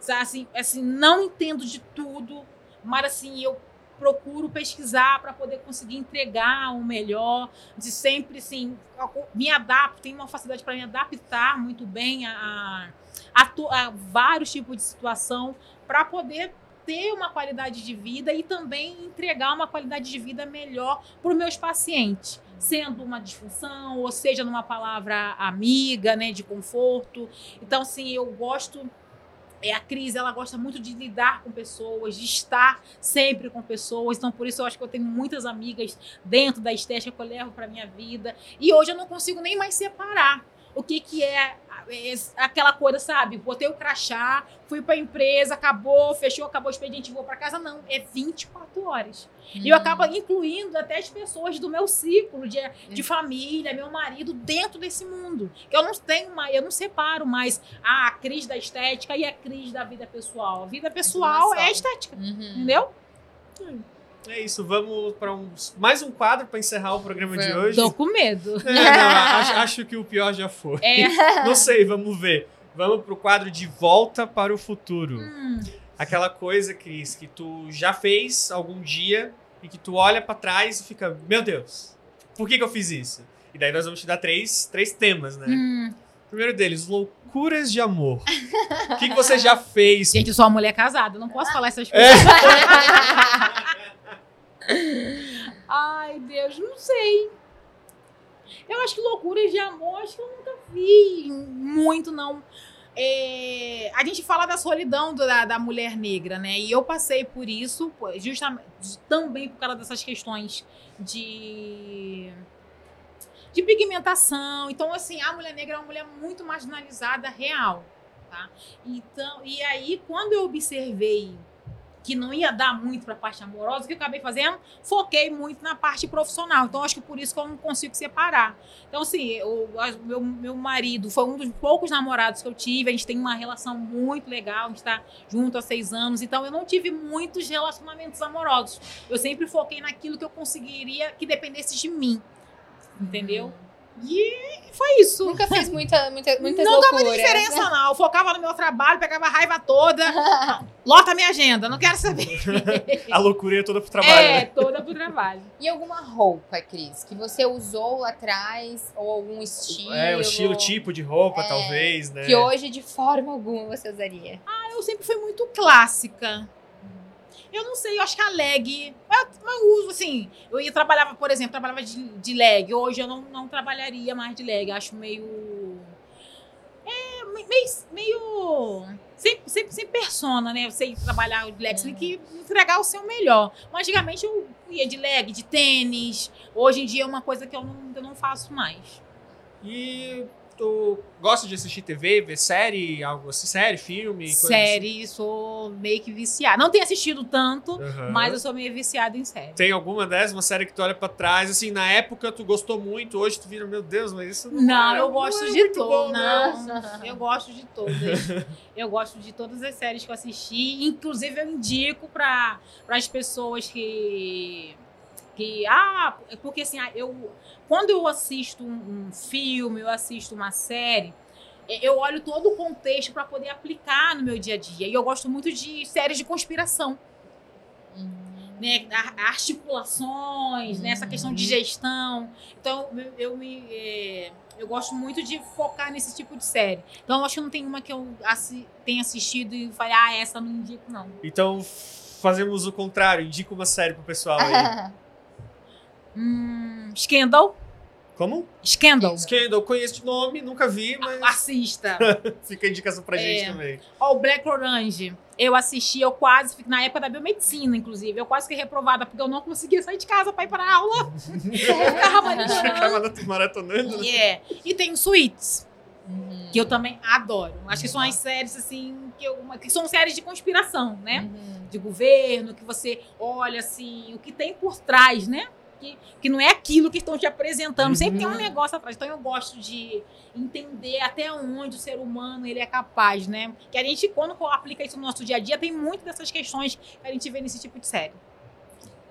Sa- Assim, assim, não entendo de tudo, mas assim, eu procuro pesquisar para poder conseguir entregar o melhor, de sempre, assim, me adapto, tenho uma facilidade para me adaptar muito bem a, a, a vários tipos de situação para poder ter uma qualidade de vida e também entregar uma qualidade de vida melhor para os meus pacientes sendo uma disfunção, ou seja, numa palavra amiga, né, de conforto. Então, assim, eu gosto. É, a Cris, ela gosta muito de lidar com pessoas, de estar sempre com pessoas. Então, por isso, eu acho que eu tenho muitas amigas dentro da estética que eu levo para minha vida. E hoje eu não consigo nem mais separar o que, que é é, aquela coisa, sabe? Botei o crachá, fui pra empresa, acabou, fechou, acabou o expediente, vou para casa. Não, é 24 horas. E eu acabo incluindo até as pessoas do meu ciclo de, de família, meu marido, dentro desse mundo. Que eu não tenho mais, eu não separo mais a Cris da estética e a Cris da vida pessoal. A vida pessoal é a estética, Uhum. entendeu? É isso, vamos para um, mais um quadro para encerrar o programa de Vamos. hoje. Tô com medo. É, não, acho, acho que o pior já foi. É. Não sei, vamos ver. Vamos pro quadro de volta para o futuro. Hum, Aquela coisa, Cris, que tu já fez algum dia e que tu olha pra trás e fica, meu Deus, por que, que eu fiz isso? E daí nós vamos te dar três, três temas, né? hum. O primeiro deles, loucuras de amor. O que, que você já fez? Gente, eu sou uma mulher casada, não posso falar essas É. Ai, Deus, não sei. Eu acho que loucuras de amor, acho que eu nunca vi muito, não. É, a gente fala da solidão da, da mulher negra, né? E eu passei por isso, justamente também por causa dessas questões de de pigmentação. Então, assim, a mulher negra é uma mulher muito marginalizada real, tá? Então, e aí quando eu observei que não ia dar muito para a parte amorosa, o que eu acabei fazendo? Foquei muito na parte profissional. Então, acho que por isso que eu não consigo separar. Então, assim, a- meu, meu marido foi um dos poucos namorados que eu tive. A gente tem uma relação muito legal, a gente está junto há seis anos. Então, eu não tive muitos relacionamentos amorosos. Eu sempre foquei naquilo que eu conseguiria que dependesse de mim. Entendeu? E foi isso. Nunca fiz muita, muita, muitas não dava loucuras. diferença, não. Eu focava no meu trabalho, pegava a raiva toda. Lota a minha agenda, não quero saber. A loucura ia toda pro trabalho, é, né? toda pro trabalho. E alguma roupa, Cris, que você usou lá atrás? Ou algum estilo? É, o estilo, tipo de roupa, É, talvez, né? Que hoje, de forma alguma, você usaria. Eu sempre fui muito clássica. Eu não sei, eu acho que a leg. Eu, eu uso, assim. Eu ia trabalhava, por exemplo, trabalhava de, de leg. Hoje eu não, não trabalharia mais de leg. Acho meio. É, me- meio. meio sem, sem, sem persona, né? Você trabalhar de leg, você tem que entregar o seu melhor. Mas antigamente eu ia de leg, de tênis. Hoje em dia é uma coisa que eu não, eu não faço mais. E tu gosta de assistir TV, ver série, algo assim? Série, filme? coisa Série, sou meio que viciada. Não tenho assistido tanto, assim? Aham. mas eu sou meio viciada em série. Tem alguma dessas, uma série que tu olha pra trás, assim, na época tu gostou muito, hoje tu vira, meu Deus, mas isso não Não, é- eu gosto é de todas. bom, Não, eu gosto de todas. Eu gosto de todas as séries que eu assisti. Inclusive, eu indico para as pessoas que. Que ah, porque assim, ah, eu, quando eu assisto um, um filme, eu assisto uma série, é, eu olho todo o contexto para poder aplicar no meu dia a dia. E eu gosto muito de séries de conspiração. Né, articulações, né, essa questão de gestão. Então, eu, eu me. É, eu gosto muito de focar nesse tipo de série. Então, eu acho que não tem uma que eu assi tenha assistido e falei, ah, essa não indico, não. Então, fazemos o contrário, indica uma série pro pessoal aí. hum, Scandal. Como? Scandal. Scandal, conheço de nome, nunca vi, mas. Assista. Fica a indicação pra é. gente também. Ó, o Black Orange. Eu assisti, eu quase, na época da biomedicina, inclusive, eu quase fiquei reprovada, porque eu não conseguia sair de casa pra ir pra aula. eu ficava maratonando. Né? É. E tem Suítes. Uhum. Que eu também adoro. Acho que são as séries, assim, que, eu, que são séries de conspiração, né? Uhum. De governo, que você olha, assim, o que tem por trás, né? Que, que não é aquilo que estão te apresentando. Uhum. Sempre tem um uhum. negócio atrás. Então eu gosto de entender até onde o ser humano ele é capaz, né? Que a gente, quando aplica isso no nosso dia a dia, tem muito dessas questões que a gente vê nesse tipo de série.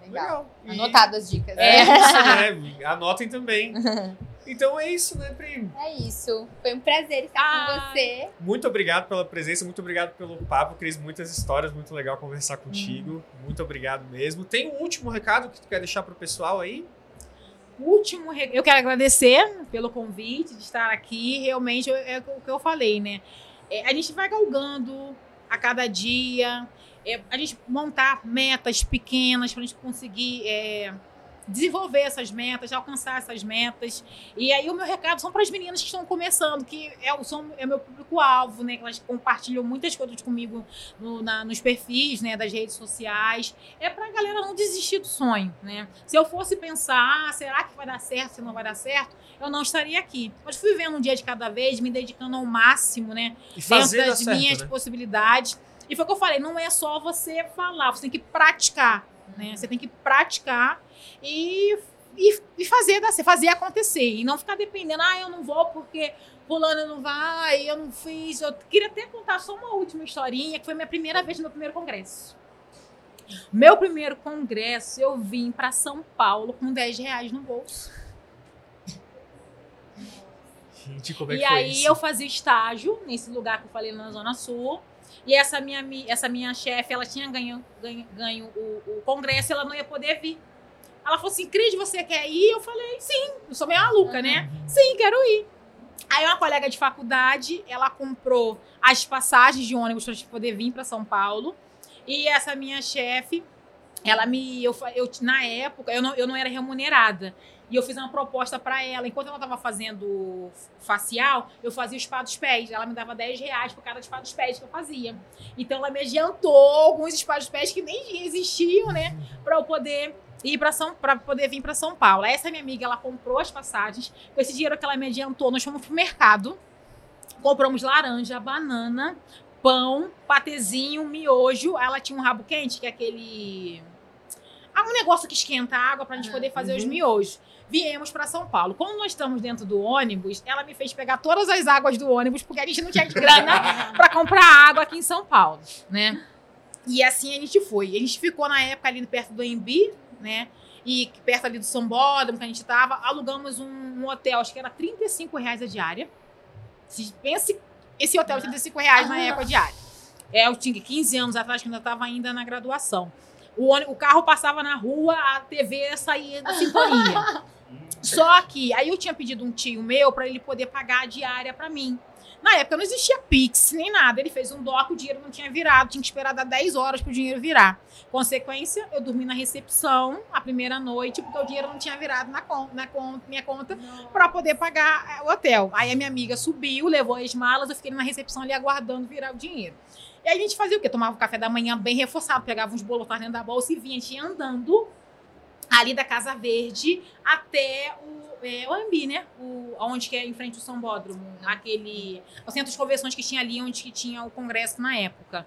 Legal. Legal. Anotado as dicas. É, isso, né? Anotem também. Então é isso, né, Pri? É isso. Foi um prazer estar ah. com você. Muito obrigado pela presença, muito obrigado pelo papo, Cris. Muitas histórias, muito legal conversar contigo. Hum. Muito obrigado mesmo. Tem um último recado que tu quer deixar pro pessoal aí? Último, eu quero agradecer pelo convite de estar aqui. Realmente é o que eu falei, né? É, a gente vai galgando a cada dia. É, a gente montar metas pequenas para a gente conseguir é, desenvolver essas metas, alcançar essas metas. E aí o meu recado são para as meninas que estão começando, que é o são, é meu público-alvo, né? Que elas compartilham muitas coisas comigo no, na, nos perfis né, das redes sociais. É para a galera não desistir do sonho, né? Se eu fosse pensar, ah, será que vai dar certo, se não vai dar certo, eu não estaria aqui. Mas fui vendo um dia de cada vez, me dedicando ao máximo, né? E dentro das certo, minhas né? possibilidades. E foi o que eu falei, não é só você falar, você tem que praticar, né? Você tem que praticar e, e, e fazer, fazer acontecer. E não ficar dependendo, ah, eu não vou porque fulano não vai, eu não fiz. Eu queria até contar só uma última historinha, que foi minha primeira vez no meu primeiro congresso. Meu primeiro congresso, eu vim para São Paulo com 10 reais no bolso. Gente, como é e que aí isso? eu fazia estágio nesse lugar que eu falei na Zona Sul. E essa minha, essa minha chefe, ela tinha ganho, ganho, ganho o, o congresso, ela não ia poder vir. Ela falou assim: Cris, você quer ir? Eu falei: sim, eu sou meio maluca, né? Uhum. Sim, quero ir. Aí uma colega de faculdade, ela comprou as passagens de ônibus para poder vir para São Paulo. E essa minha chefe, ela me. Eu, eu, na época, eu não, eu não era remunerada. E eu fiz uma proposta para ela. Enquanto ela estava fazendo facial, eu fazia o spa dos pés. Ela me dava 10 reais por cada spa dos pés que eu fazia. Então ela me adiantou alguns spa dos pés que nem existiam, né? Para eu poder ir para São para poder vir para São Paulo. Essa minha amiga, ela comprou as passagens. Com esse dinheiro que ela me adiantou, nós fomos pro mercado. Compramos laranja, banana, pão, patezinho, miojo. Ela tinha um rabo quente, que é aquele ah, um negócio que esquenta a água para a gente poder fazer uhum. os miojos. Viemos para São Paulo. Quando nós estamos dentro do ônibus, ela me fez pegar todas as águas do ônibus, porque a gente não tinha grana para comprar água aqui em São Paulo, né? E assim a gente foi. A gente ficou na época ali perto do Embi, né? E perto ali do Sambódromo que a gente tava, alugamos um, um, hotel, acho que era 35 reais a diária. Se pense esse hotel, 35 reais na época diária. É, eu tinha 15 anos atrás, que ainda estava ainda na graduação. O, o carro passava na rua, a TV saía da sintonia. Só que aí eu tinha pedido um tio meu para ele poder pagar a diária para mim. Na época não existia Pix nem nada. Ele fez um doc, o dinheiro não tinha virado, tinha que esperar dar 10 horas para o dinheiro virar. Consequência, eu dormi na recepção a primeira noite, porque o dinheiro não tinha virado na, conta, na conta, minha conta para poder pagar o hotel. Aí a minha amiga subiu, levou as malas, eu fiquei na recepção ali aguardando virar o dinheiro. E aí a gente fazia o quê? Tomava o café da manhã bem reforçado, pegava uns bolos dentro da bolsa e vinha, a gente ia andando ali da Casa Verde até o é, o Ambi, né? O, onde que é em frente ao São Bódromo, aquele o centro de convenções que tinha ali onde que tinha o congresso na época.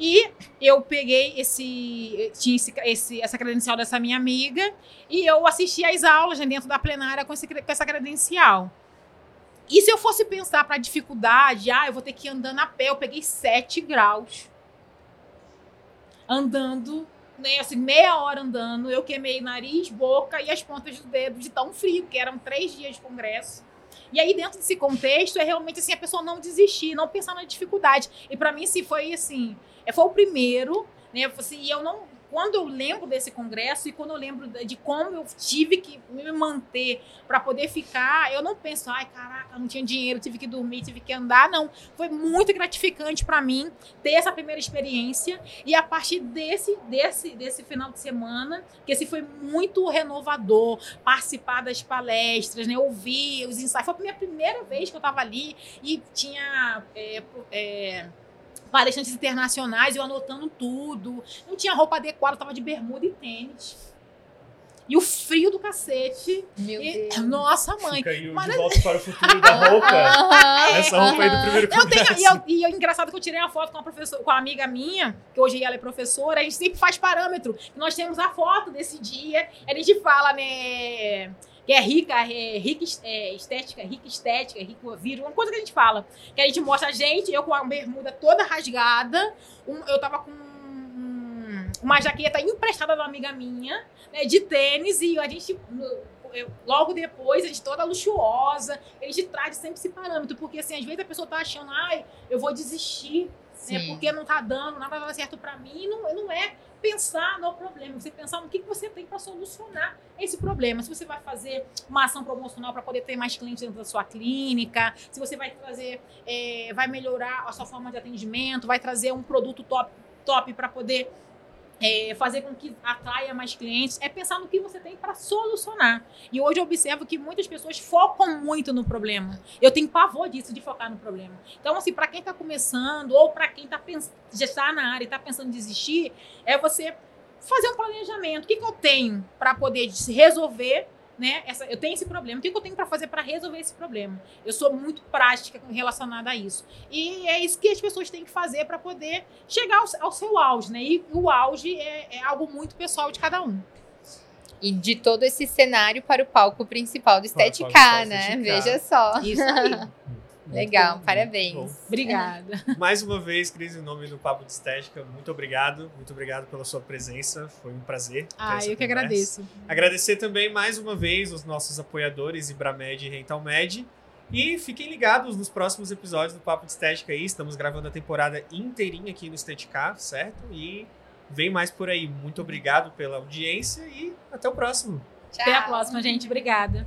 E eu peguei esse, tinha esse, esse, essa credencial dessa minha amiga e eu assisti às aulas né, dentro da plenária com, esse, com essa credencial. E se eu fosse pensar para dificuldade, ah, eu vou ter que ir andando a pé, eu peguei 7 graus. Andando né, assim, meia hora andando, eu queimei nariz, boca e as pontas do dedo de tão frio, que eram três dias de congresso. E aí, dentro desse contexto, é realmente assim, a pessoa não desistir, não pensar na dificuldade. E para mim, se foi assim, é, foi o primeiro, né? Assim, e eu não quando eu lembro desse congresso e quando eu lembro de como eu tive que me manter para poder ficar, eu não penso, ai, caraca, não tinha dinheiro, tive que dormir, tive que andar. Não. Foi muito gratificante para mim ter essa primeira experiência. E a partir desse, desse, desse final de semana, que esse foi muito renovador, participar das palestras, né? Ouvir os ensaios. Foi a minha primeira vez que eu estava ali e tinha. É, é, palestrantes internacionais, eu anotando tudo. Não tinha roupa adequada, tava de bermuda e tênis. E o frio do cacete. Meu e, Deus. Nossa, mãe. Fica aí o Mas- de volta para o futuro da roupa. Essa roupa aí do primeiro Eu tenho, e, eu, e eu- engraçado que eu tirei uma foto com uma professora, com uma amiga minha, que hoje ela é professora, a gente sempre faz parâmetro. Nós temos a foto desse dia, a gente fala, né? Que é rica, é rica é, estética, rica estética, rico vírus, uma coisa que a gente fala. Que a gente mostra a gente, eu com a bermuda toda rasgada, um- eu tava com um- uma jaqueta emprestada de uma amiga minha, né, de tênis, e a gente. eu- Logo depois, a gente toda luxuosa, a gente traz sempre esse parâmetro, porque assim, às vezes a pessoa tá achando, ai, eu vou desistir, né, porque não tá dando, nada dá certo pra mim, não, não é pensar no problema, você pensar no que, que você tem para solucionar esse problema. Se você vai fazer uma ação promocional para poder ter mais clientes dentro da sua clínica, se você vai trazer, é, vai melhorar a sua forma de atendimento, vai trazer um produto top, top para poder é, fazer com que atraia mais clientes, é pensar no que você tem para solucionar. E hoje eu observo que muitas pessoas focam muito no problema. Eu tenho pavor disso, de focar no problema. Então, assim, para quem está começando ou para quem tá já está na área e está pensando em desistir, é você fazer um planejamento. O que, que eu tenho para poder resolver? Né? Essa, eu tenho esse problema. O que, eu tenho para fazer para resolver esse problema? Eu sou muito prática relacionada a isso. E é isso que as pessoas têm que fazer para poder chegar ao, ao seu auge. Né? E o auge é, é algo muito pessoal de cada um. E de todo esse cenário para o palco principal do Estética, né? Veja só. Isso aí. Legal, Muito parabéns. bom. Obrigada. Mais uma vez, Cris, em nome do Papo de Estética, muito obrigado. Muito obrigado pela sua presença. Foi um prazer. Ah, eu que conversa. agradeço. Agradecer também mais uma vez os nossos apoiadores Ibramed e Rentalmed. E fiquem ligados nos próximos episódios do Papo de Estética aí. Estamos gravando a temporada inteirinha aqui no Estética, certo? E vem mais por aí. Muito obrigado pela audiência e até o próximo. Tchau. Até a próxima, gente. Obrigada.